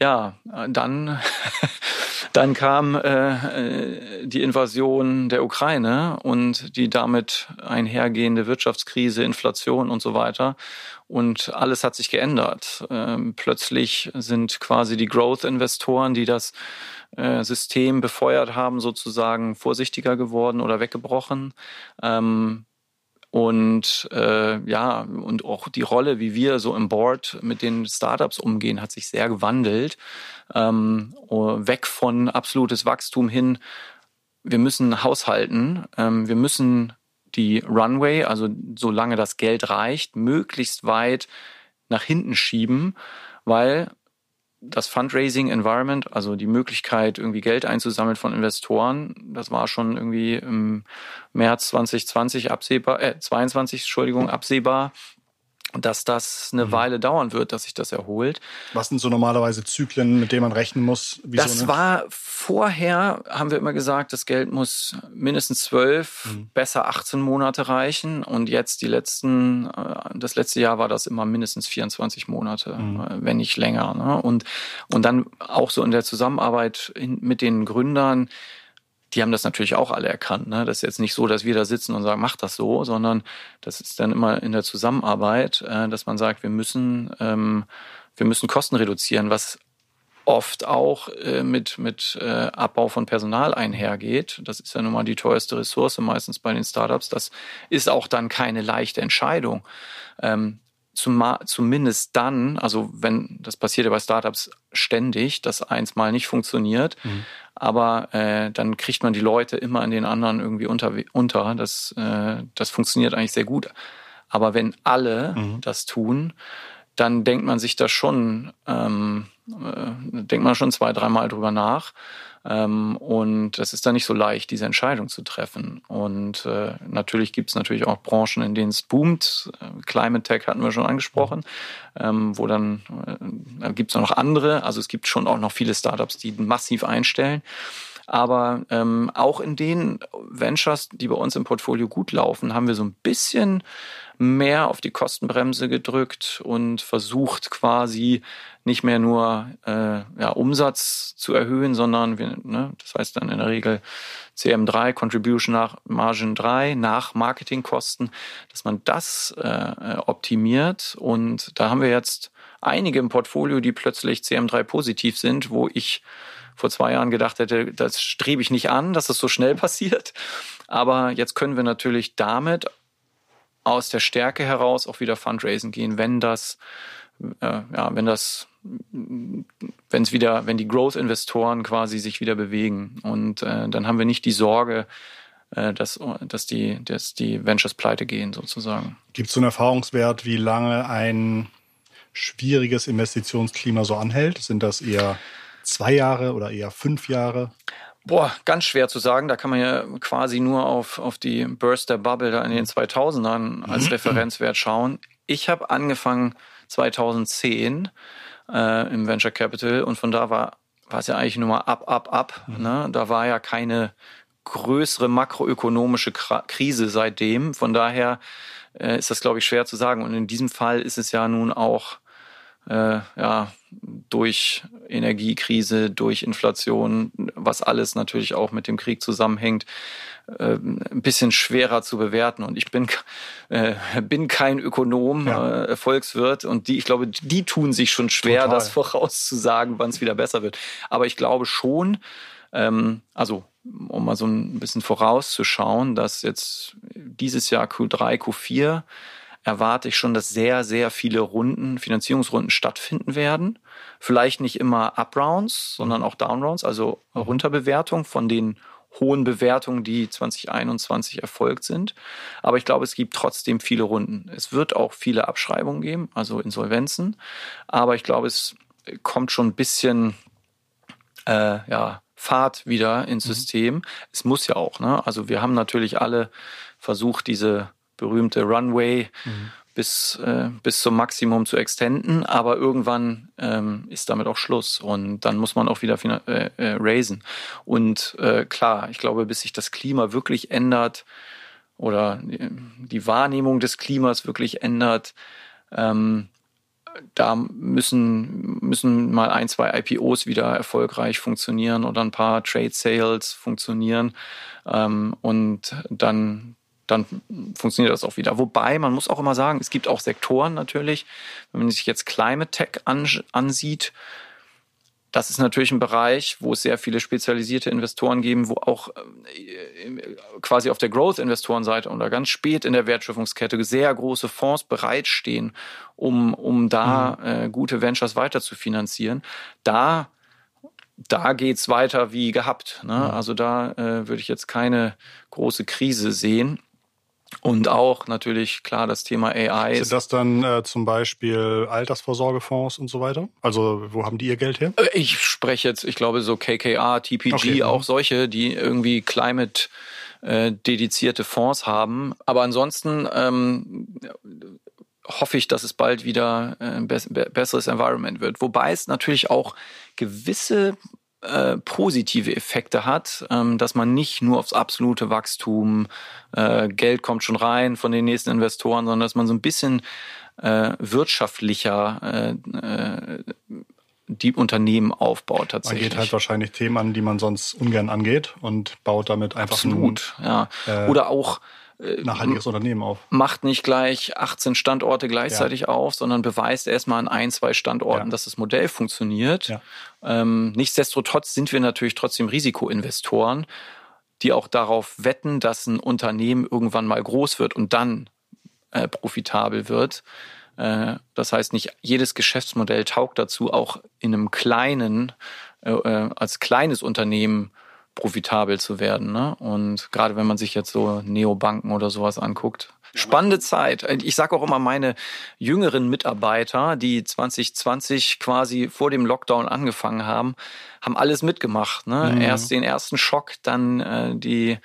ja, dann Dann kam äh, die Invasion der Ukraine und die damit einhergehende Wirtschaftskrise, Inflation und so weiter. Und alles hat sich geändert. Ähm, plötzlich sind quasi die Growth-Investoren, die das äh, System befeuert haben, sozusagen vorsichtiger geworden oder weggebrochen. Ähm, Und äh, ja, und auch die Rolle, wie wir so im Board mit den Startups umgehen, hat sich sehr gewandelt. Ähm, weg von absolutes Wachstum hin. Wir müssen haushalten. Ähm, wir müssen die Runway, also solange das Geld reicht, möglichst weit nach hinten schieben, weil das Fundraising Environment, also die Möglichkeit, irgendwie Geld einzusammeln von Investoren, das war schon irgendwie im März 2020 absehbar, äh, 22, Entschuldigung, absehbar dass das eine mhm. Weile dauern wird, dass sich das erholt. Was sind so normalerweise Zyklen, mit denen man rechnen muss? Wieso das war vorher, haben wir immer gesagt, das Geld muss mindestens zwölf, mhm. besser 18 Monate reichen. Und jetzt die letzten, äh, das letzte Jahr war das immer mindestens 24 Monate, mhm. Äh, wenn nicht länger. Ne? Und, und dann auch so in der Zusammenarbeit mit den Gründern, die haben das natürlich auch alle erkannt. Ne? Das ist jetzt nicht so, dass wir da sitzen und sagen, mach das so, sondern das ist dann immer in der Zusammenarbeit, äh, dass man sagt, wir müssen, ähm, wir müssen Kosten reduzieren, was oft auch äh, mit, mit äh, Abbau von Personal einhergeht. Das ist ja nun mal die teuerste Ressource meistens bei den Startups. Das ist auch dann keine leichte Entscheidung. Ähm, zum, zumindest dann, also wenn das passiert ja bei Startups ständig, dass eins mal nicht funktioniert, mhm. aber äh, dann kriegt man die Leute immer in den anderen irgendwie unter. unter. Das, äh, das funktioniert eigentlich sehr gut. Aber wenn alle mhm. das tun, dann denkt man sich da schon, ähm, äh, denkt man schon zwei, dreimal drüber nach. Ähm, und es ist dann nicht so leicht, diese Entscheidung zu treffen. Und äh, natürlich gibt es natürlich auch Branchen, in denen es boomt. Äh, Climate Tech hatten wir schon angesprochen, ähm, wo dann äh, gibt es noch andere. Also es gibt schon auch noch viele Startups, die massiv einstellen. Aber ähm, auch in den Ventures, die bei uns im Portfolio gut laufen, haben wir so ein bisschen mehr auf die Kostenbremse gedrückt und versucht quasi nicht mehr nur äh, ja, Umsatz zu erhöhen, sondern wir, ne, das heißt dann in der Regel CM3, Contribution nach Margin 3, nach Marketingkosten, dass man das äh, optimiert. Und da haben wir jetzt einige im Portfolio, die plötzlich CM3 positiv sind, wo ich vor zwei Jahren gedacht hätte, das strebe ich nicht an, dass das so schnell passiert. Aber jetzt können wir natürlich damit aus der Stärke heraus auch wieder Fundraising gehen, wenn das, äh, ja, wenn das, wenn es wieder, wenn die Growth-Investoren quasi sich wieder bewegen. Und äh, dann haben wir nicht die Sorge, äh, dass, dass, die, dass die Ventures pleite gehen, sozusagen. Gibt es so einen Erfahrungswert, wie lange ein schwieriges Investitionsklima so anhält? Sind das eher zwei Jahre oder eher fünf Jahre? Boah, ganz schwer zu sagen. Da kann man ja quasi nur auf, auf die Burst der Bubble da in den 2000ern als Referenzwert schauen. Ich habe angefangen 2010 äh, im Venture Capital und von da war, war es ja eigentlich nur mal ab, ab, ab. Mhm. Ne? Da war ja keine größere makroökonomische Krise seitdem. Von daher äh, ist das, glaube ich, schwer zu sagen. Und in diesem Fall ist es ja nun auch äh, ja, durch Energiekrise, durch Inflation, was alles natürlich auch mit dem Krieg zusammenhängt, äh, ein bisschen schwerer zu bewerten. Und ich bin, äh, bin kein Ökonom, ja. äh, Volkswirt und die, ich glaube, die tun sich schon schwer, Total. das vorauszusagen, wann es wieder besser wird. Aber ich glaube schon, ähm, also um mal so ein bisschen vorauszuschauen, dass jetzt dieses Jahr Q3, Q4 erwarte ich schon, dass sehr, sehr viele Runden, Finanzierungsrunden stattfinden werden. Vielleicht nicht immer Up-Rounds, sondern auch Down-Rounds, also Runterbewertung von den hohen Bewertungen, die 2021 erfolgt sind. Aber ich glaube, es gibt trotzdem viele Runden. Es wird auch viele Abschreibungen geben, also Insolvenzen. Aber ich glaube, es kommt schon ein bisschen äh, ja, Fahrt wieder ins mhm. System. Mhm. Es muss ja auch. Ne? Also wir haben natürlich alle versucht, diese berühmte Runway mhm. bis, äh, bis zum Maximum zu extenden, aber irgendwann ähm, ist damit auch Schluss und dann muss man auch wieder äh, äh, raisen. Und äh, klar, ich glaube, bis sich das Klima wirklich ändert oder die Wahrnehmung des Klimas wirklich ändert, ähm, da müssen, müssen mal ein, zwei IPOs wieder erfolgreich funktionieren oder ein paar Trade Sales funktionieren. Ähm, und dann, dann funktioniert das auch wieder. Wobei, man muss auch immer sagen, es gibt auch Sektoren natürlich, wenn man sich jetzt Climate Tech ansieht, das ist natürlich ein Bereich, wo es sehr viele spezialisierte Investoren geben, wo auch äh, quasi auf der Growth-Investorenseite oder ganz spät in der Wertschöpfungskette sehr große Fonds bereitstehen, um, um da mhm. äh, gute Ventures weiter zu finanzieren. Da da geht's weiter wie gehabt. Ne? Mhm. Also da äh, würde ich jetzt keine große Krise sehen. Und auch natürlich klar das Thema AI. Sind das dann äh, zum Beispiel Altersvorsorgefonds und so weiter? Also wo haben die ihr Geld her? Äh, ich spreche jetzt, ich glaube so KKR, TPG, okay. auch solche, die irgendwie Climate äh, dedizierte Fonds haben. Aber ansonsten ähm, hoffe ich, dass es bald wieder ein besseres Environment wird. Wobei es natürlich auch gewisse äh, positive Effekte hat, ähm, dass man nicht nur aufs absolute Wachstum, äh, Geld kommt schon rein von den nächsten Investoren, sondern dass man so ein bisschen äh, wirtschaftlicher die Unternehmen aufbaut tatsächlich. Man geht halt wahrscheinlich Themen an, die man sonst ungern angeht und baut damit einfach Absolut, ein, ja. Oder auch nachhaltiges Unternehmen auf. Macht nicht gleich 18 Standorte gleichzeitig ja. auf, sondern beweist erstmal an ein, zwei Standorten, ja. dass das Modell funktioniert. Ja. Ähm, nichtsdestotrotz sind wir natürlich trotzdem Risikoinvestoren, die auch darauf wetten, dass ein Unternehmen irgendwann mal groß wird und dann äh, profitabel wird. Äh, das heißt, nicht jedes Geschäftsmodell taugt dazu, auch in einem kleinen, äh, äh als kleines Unternehmen profitabel zu werden. Ne? Und gerade wenn man sich jetzt so Neobanken oder sowas anguckt. Spannende Zeit. Ich sage auch immer, meine jüngeren Mitarbeiter, die 2020 quasi vor dem Lockdown angefangen haben, haben alles mitgemacht. Ne? Mhm. Erst den ersten Schock, dann äh, die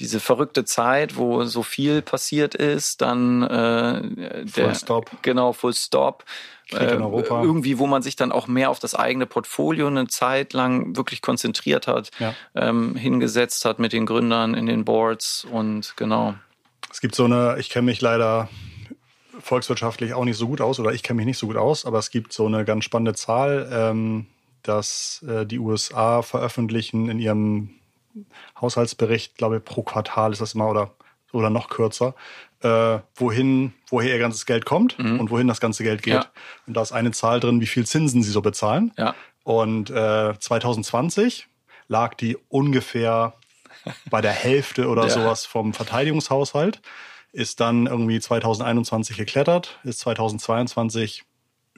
diese verrückte Zeit, wo so viel passiert ist, dann äh, der, Full Stop. Genau, Full Stop. Äh, irgendwie, wo man sich dann auch mehr auf das eigene Portfolio eine Zeit lang wirklich konzentriert hat, ja. ähm, hingesetzt hat mit den Gründern in den Boards und genau. Es gibt so eine, ich kenne mich leider volkswirtschaftlich auch nicht so gut aus oder ich kenne mich nicht so gut aus, aber es gibt so eine ganz spannende Zahl, ähm, dass äh, die USA veröffentlichen in ihrem Haushaltsbericht, glaube ich, pro Quartal ist das immer oder, oder noch kürzer, äh, wohin, woher ihr ganzes Geld kommt mhm. und wohin das ganze Geld geht. Ja. Und da ist eine Zahl drin, wie viel Zinsen sie so bezahlen. Ja. Und äh, 2020 lag die ungefähr bei der Hälfte oder ja. sowas vom Verteidigungshaushalt, ist dann irgendwie 2021 geklettert, ist 2022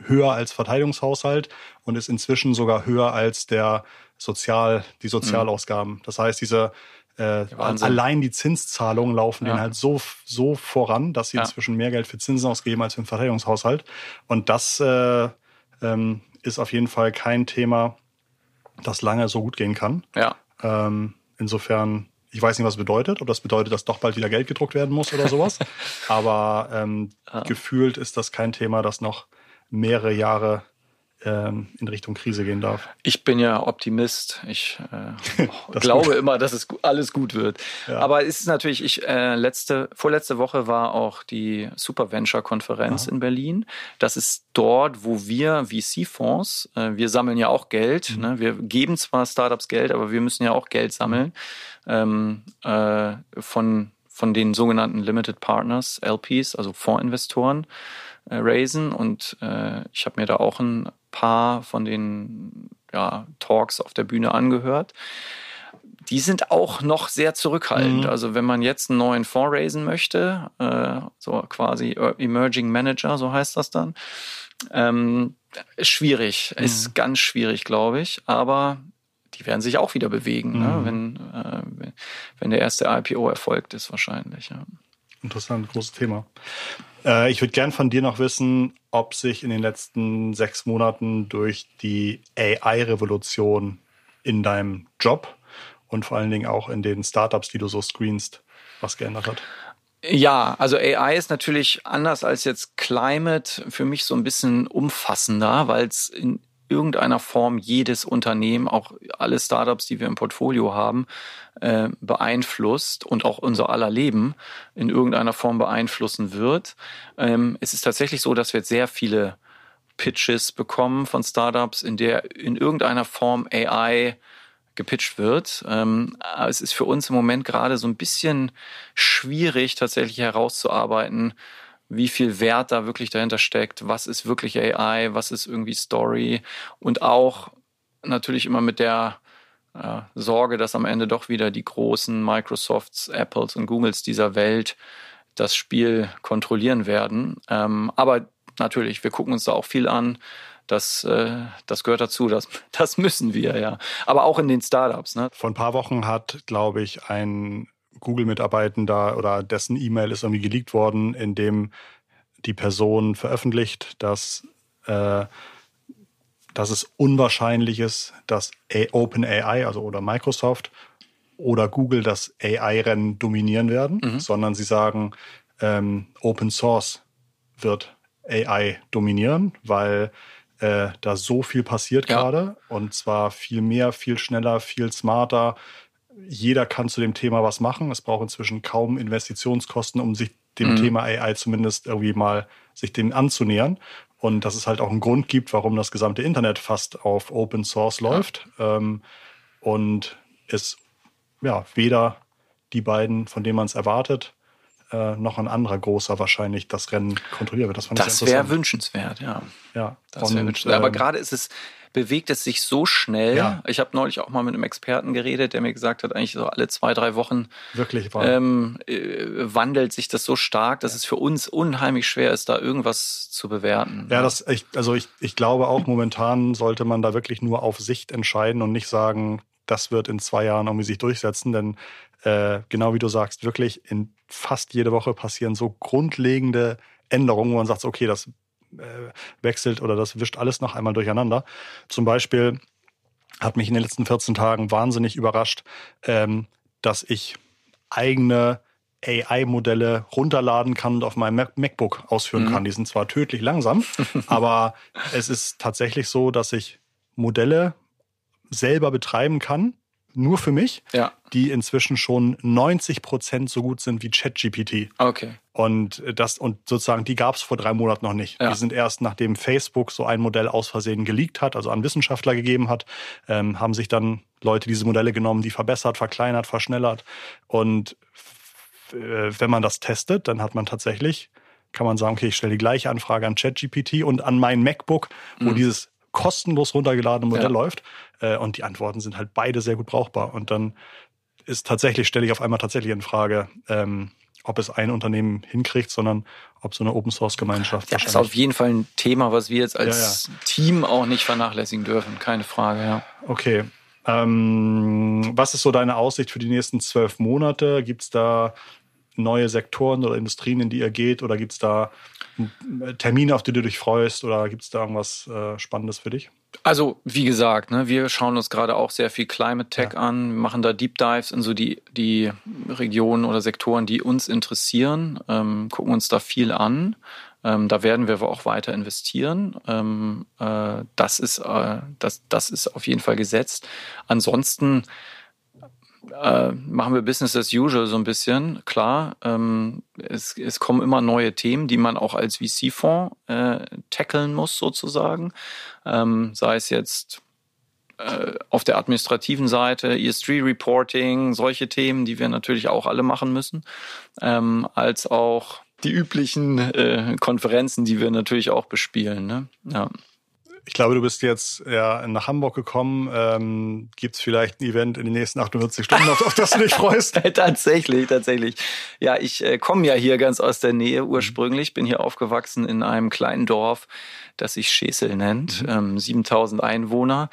höher als Verteidigungshaushalt und ist inzwischen sogar höher als der Sozial, die Sozialausgaben. Mhm. Das heißt, diese äh, allein die Zinszahlungen laufen ja. denen halt so, so voran, dass sie ja. inzwischen mehr Geld für Zinsen ausgeben als für den Verteidigungshaushalt. Und das äh, ähm, ist auf jeden Fall kein Thema, das lange so gut gehen kann. Ja. Ähm, insofern, ich weiß nicht, was das bedeutet, ob das bedeutet, dass doch bald wieder Geld gedruckt werden muss oder sowas. Aber ähm, ja. gefühlt ist das kein Thema, das noch mehrere Jahre ähm, in Richtung Krise gehen darf. Ich bin ja Optimist. Ich äh, glaube gut. immer, dass es alles gut wird. Ja. Aber es ist natürlich, ich äh, letzte, vorletzte Woche war auch die Super Venture Konferenz in Berlin. Das ist dort, wo wir VC-Fonds, äh, wir sammeln ja auch Geld. Mhm. Ne? Wir geben zwar Startups Geld, aber wir müssen ja auch Geld sammeln ähm, äh, von von den sogenannten Limited Partners, LPs, also Fondsinvestoren, äh, raisen. Und äh, ich habe mir da auch ein paar von den ja, Talks auf der Bühne angehört. Die sind auch noch sehr zurückhaltend. Mhm. Also wenn man jetzt einen neuen Fonds raisen möchte, äh, so quasi Emerging Manager, so heißt das dann, ähm, ist schwierig, mhm. ist ganz schwierig, glaube ich. Aber die werden sich auch wieder bewegen, ne? mhm. ne? wenn, äh, wenn der erste IPO erfolgt ist wahrscheinlich. Ja. Interessant, großes Thema. Äh, ich würde gern von dir noch wissen, ob sich in den letzten sechs Monaten durch die AI-Revolution in deinem Job und vor allen Dingen auch in den Startups, die du so screenst, was geändert hat. Ja, also AI ist natürlich anders als jetzt Climate für mich so ein bisschen umfassender, weil es in irgendeiner Form jedes Unternehmen, auch alle Startups, die wir im Portfolio haben, äh, beeinflusst und auch unser aller Leben in irgendeiner Form beeinflussen wird. Ähm, es ist tatsächlich so, dass wir jetzt sehr viele Pitches bekommen von Startups, in der in irgendeiner Form AI gepitcht wird. Ähm, es ist für uns im Moment gerade so ein bisschen schwierig, tatsächlich herauszuarbeiten, wie viel Wert da wirklich dahinter steckt, was ist wirklich AI, was ist irgendwie Story und auch natürlich immer mit der äh, Sorge, dass am Ende doch wieder die großen Microsofts, Apples und Googles dieser Welt das Spiel kontrollieren werden. Ähm, aber natürlich, wir gucken uns da auch viel an. Das, äh, das gehört dazu, das, das müssen wir, ja. Aber auch in den Startups. Ne? Vor ein paar Wochen hat, glaube ich, ein Google-Mitarbeitender oder dessen E-Mail ist irgendwie geleakt worden, in dem die Person veröffentlicht, dass, äh, dass es unwahrscheinlich ist, dass OpenAI, also oder Microsoft oder Google das AI-Rennen dominieren werden, mhm. sondern sie sagen, ähm, Open Source wird AI dominieren, weil äh, da so viel passiert ja. gerade und zwar viel mehr, viel schneller, viel smarter. Jeder kann zu dem Thema was machen. Es braucht inzwischen kaum Investitionskosten, um sich dem mhm. Thema AI zumindest irgendwie mal sich dem anzunähern. Und dass es halt auch einen Grund gibt, warum das gesamte Internet fast auf Open Source läuft. Ja. Ähm, und es ja weder die beiden, von denen man es erwartet, äh, noch ein anderer großer wahrscheinlich das Rennen kontrollieren wird. Das, das wäre wünschenswert, ja. Ja, das wäre wünschenswert. Aber ähm, gerade ist es, bewegt es sich so schnell. Ja. Ich habe neulich auch mal mit einem Experten geredet, der mir gesagt hat, eigentlich so alle zwei, drei Wochen Wirklich ähm, äh, wandelt sich das so stark, dass ja. es für uns unheimlich schwer ist, da irgendwas zu bewerten. Ja, das, ich, also ich, ich glaube auch momentan sollte man da wirklich nur auf Sicht entscheiden und nicht sagen, das wird in zwei Jahren irgendwie sich durchsetzen, denn äh, genau wie du sagst, wirklich in fast jede Woche passieren so grundlegende Änderungen, wo man sagt, okay, das wechselt oder das wischt alles noch einmal durcheinander. Zum Beispiel hat mich in den letzten 14 Tagen wahnsinnig überrascht, ähm, dass ich eigene AI-Modelle runterladen kann und auf meinem MacBook ausführen mhm. kann. Die sind zwar tödlich langsam, aber es ist tatsächlich so, dass ich Modelle selber betreiben kann, nur für mich, ja. die inzwischen schon 90 Prozent so gut sind wie ChatGPT. Okay. Und das und sozusagen die gab es vor drei Monaten noch nicht. Ja. Die sind erst nachdem Facebook so ein Modell aus Versehen geleakt hat, also an Wissenschaftler gegeben hat, ähm, haben sich dann Leute diese Modelle genommen, die verbessert, verkleinert, verschnellert. Und äh, wenn man das testet, dann hat man tatsächlich kann man sagen, okay, ich stelle die gleiche Anfrage an ChatGPT und an mein MacBook, wo mhm. dieses kostenlos runtergeladene Modell ja. läuft. Äh, und die Antworten sind halt beide sehr gut brauchbar. Und dann ist tatsächlich, stelle ich auf einmal tatsächlich in Frage, ähm, ob es ein Unternehmen hinkriegt, sondern ob so eine Open Source Gemeinschaft. Ja, das ist auf jeden Fall ein Thema, was wir jetzt als ja, ja. Team auch nicht vernachlässigen dürfen, keine Frage, ja. Okay. Ähm, was ist so deine Aussicht für die nächsten zwölf Monate? Gibt es da neue Sektoren oder Industrien, in die ihr geht? Oder gibt es da Termine, auf die du dich freust? Oder gibt es da irgendwas äh, Spannendes für dich? Also, wie gesagt, ne, wir schauen uns gerade auch sehr viel Climate Tech ja. an, machen da Deep Dives in so die, die Regionen oder Sektoren, die uns interessieren, ähm, gucken uns da viel an. Ähm, da werden wir auch weiter investieren. Ähm, äh, das, ist, äh, das, das ist auf jeden Fall gesetzt. Ansonsten äh, machen wir Business as usual so ein bisschen. Klar, ähm, es, es kommen immer neue Themen, die man auch als VC-Fonds äh, tackeln muss, sozusagen. Ähm, sei es jetzt äh, auf der administrativen Seite, ESG-Reporting, solche Themen, die wir natürlich auch alle machen müssen, ähm, als auch die üblichen äh, Konferenzen, die wir natürlich auch bespielen. Ne? Ja. Ich glaube, du bist jetzt ja, nach Hamburg gekommen. Ähm, Gibt es vielleicht ein Event in den nächsten 48 Stunden, auf, auf das du dich freust? tatsächlich, tatsächlich. Ja, ich äh, komme ja hier ganz aus der Nähe ursprünglich. Bin hier aufgewachsen in einem kleinen Dorf, das sich Schesel nennt. Mhm. Ähm, 7000 Einwohner.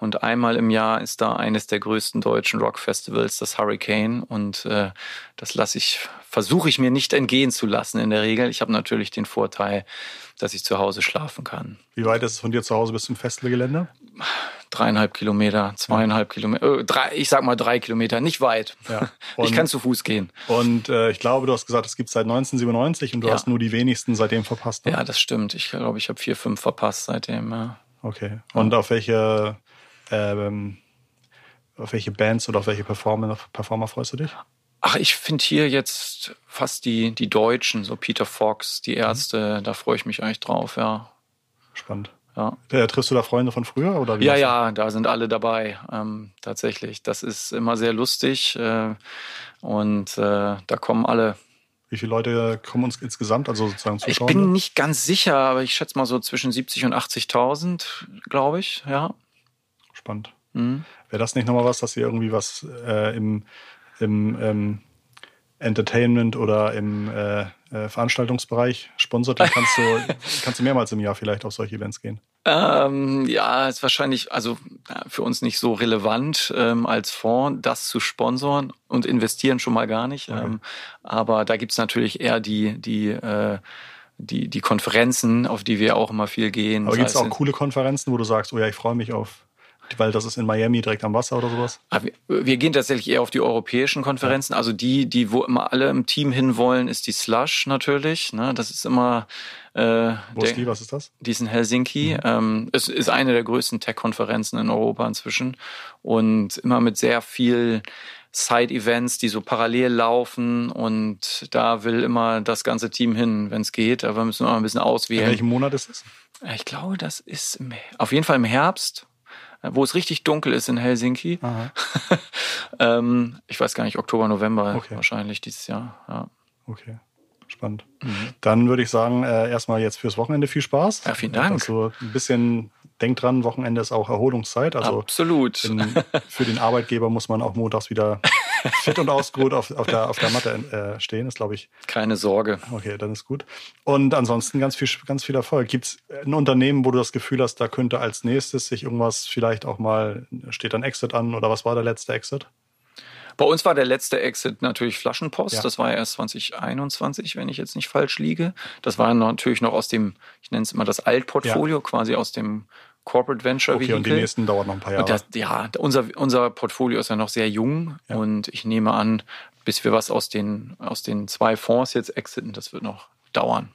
Und einmal im Jahr ist da eines der größten deutschen Rockfestivals, das Hurricane. Und äh, das lasse ich, versuche ich mir nicht entgehen zu lassen in der Regel. Ich habe natürlich den Vorteil, dass ich zu Hause schlafen kann. Wie weit ist es von dir zu Hause bis zum Festivalgelände? Dreieinhalb Kilometer, zweieinhalb ja. Kilometer, äh, drei, ich sag mal drei Kilometer, nicht weit. Ja. Und, ich kann zu Fuß gehen. Und äh, ich glaube, du hast gesagt, es gibt seit 1997 und du ja. hast nur die wenigsten seitdem verpasst. Ne? Ja, das stimmt. Ich glaube, ich habe vier, fünf verpasst seitdem. Ja. Okay. Und auf welche ähm, auf welche Bands oder auf welche Performer, Performer freust du dich? Ach, ich finde hier jetzt fast die, die Deutschen, so Peter Fox, die. Ärzte, mhm. da freue ich mich eigentlich drauf, ja. Spannend. Ja. Äh, triffst du da Freunde von früher? Oder ja, ja, da sind alle dabei, ähm, tatsächlich. Das ist immer sehr lustig äh, und äh, da kommen alle. Wie viele Leute kommen uns insgesamt, also sozusagen Zuschauer? Ich bin nicht ganz sicher, aber ich schätze mal so zwischen 70 und 80.000, glaube ich, ja. Spannend. Mhm. Wäre das nicht nochmal was, dass ihr irgendwie was äh, im, im ähm, Entertainment oder im äh, äh, Veranstaltungsbereich sponsert, dann kannst du, kannst du mehrmals im Jahr vielleicht auf solche Events gehen. Ähm, ja, ist wahrscheinlich, also für uns nicht so relevant ähm, als Fonds, das zu sponsoren und investieren schon mal gar nicht. Okay. Ähm, aber da gibt's natürlich eher die, die äh, die, die Konferenzen, auf die wir auch immer viel gehen. Aber gibt es auch coole Konferenzen, wo du sagst, oh ja, ich freue mich auf weil das ist in Miami direkt am Wasser oder sowas? Ah, wir, gehen tatsächlich eher auf die europäischen Konferenzen. Also die, die, wo immer alle im Team hinwollen, ist die Slush natürlich. Ne? Das ist immer. Äh, wo ist die? Was ist das? Die ist in Helsinki. Mhm. Ähm, es ist eine der größten Tech-Konferenzen in Europa inzwischen und immer mit sehr viel Side-Events, die so parallel laufen und da will immer das ganze Team hin, wenn es geht. Aber wir müssen immer ein bisschen auswählen. In welchem Monat ist es? Ich glaube, das ist im, auf jeden Fall im Herbst wo es richtig dunkel ist in Helsinki. ähm, ich weiß gar nicht, Oktober, November okay. wahrscheinlich dieses Jahr. Ja. Okay, spannend. Mhm. Dann würde ich sagen, äh, erstmal jetzt fürs Wochenende viel Spaß. Ja, vielen Dank. Also ein bisschen denk dran, Wochenende ist auch Erholungszeit. Also Absolut. In, für den Arbeitgeber muss man auch montags wieder fit und ausgeruht auf, auf, der, auf der Matte äh, stehen, ist glaube ich. Keine Sorge. Okay, dann ist gut. Und ansonsten ganz viel, ganz viel Erfolg. Gibt es ein Unternehmen, wo du das Gefühl hast, da könnte als nächstes sich irgendwas vielleicht auch mal, steht dann Exit an oder was war der letzte Exit? Bei uns war der letzte Exit natürlich Flaschenpost. Ja. Das war ja erst 2021, wenn ich jetzt nicht falsch liege. Das war natürlich noch aus dem, ich nenne es immer das Altportfolio, ja. quasi aus dem Corporate Venture Okay, und die nächsten dauern noch ein paar Jahre. Das, ja, unser, unser Portfolio ist ja noch sehr jung ja. und ich nehme an, bis wir was aus den, aus den zwei Fonds jetzt exiten, das wird noch dauern.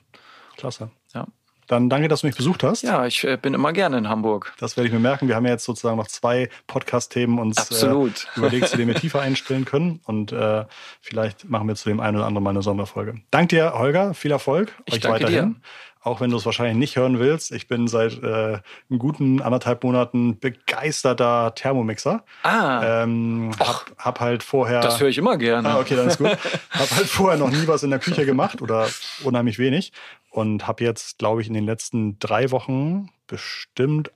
Klasse. Ja. Dann danke, dass du mich besucht hast. Ja, ich äh, bin immer gerne in Hamburg. Das werde ich mir merken. Wir haben ja jetzt sozusagen noch zwei Podcast-Themen uns Äh, überlegt, zu denen wir tiefer einstellen können. Und äh, vielleicht machen wir zu dem einen oder anderen mal eine Sonderfolge. Dank dir, Holger. Viel Erfolg. Ich euch danke weiterhin. Dir auch wenn du es wahrscheinlich nicht hören willst. Ich bin seit äh, guten anderthalb Monaten begeisterter Thermomixer. Ah. Ähm, hab, hab halt vorher. Das höre ich immer gerne. Ah, okay, dann ist gut. hab halt vorher noch nie was in der Küche gemacht oder unheimlich wenig. Und habe jetzt, glaube ich, in den letzten drei Wochen bestimmt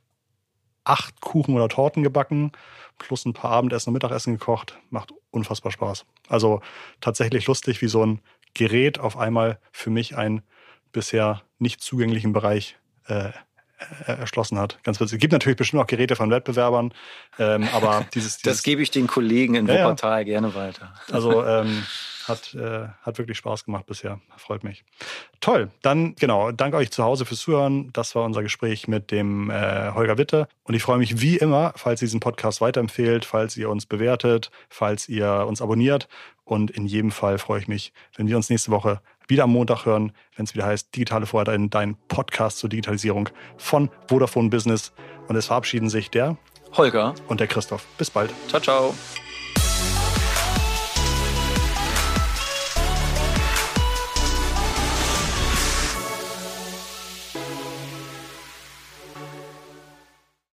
acht Kuchen oder Torten gebacken, plus ein paar Abendessen und Mittagessen gekocht. Macht unfassbar Spaß. Also tatsächlich lustig, wie so ein Gerät auf einmal für mich ein bisher nicht zugänglichen Bereich äh, erschlossen hat. Ganz witzig. Es gibt natürlich bestimmt auch Geräte von Wettbewerbern, ähm, aber dieses, dieses Das gebe ich den Kollegen in Wuppertal ja, gerne weiter. Also ähm, hat, äh, hat wirklich Spaß gemacht bisher. Freut mich. Toll. Dann, genau, danke euch zu Hause fürs Zuhören. Das war unser Gespräch mit dem äh, Holger Witte. Und ich freue mich wie immer, falls ihr diesen Podcast weiterempfehlt, falls ihr uns bewertet, falls ihr uns abonniert. Und in jedem Fall freue ich mich, wenn wir uns nächste Woche wieder am Montag hören, wenn es wieder heißt Digitale Vorreiter dein Podcast zur Digitalisierung von Vodafone Business. Und es verabschieden sich der Holger und der Christoph. Bis bald. Ciao, ciao.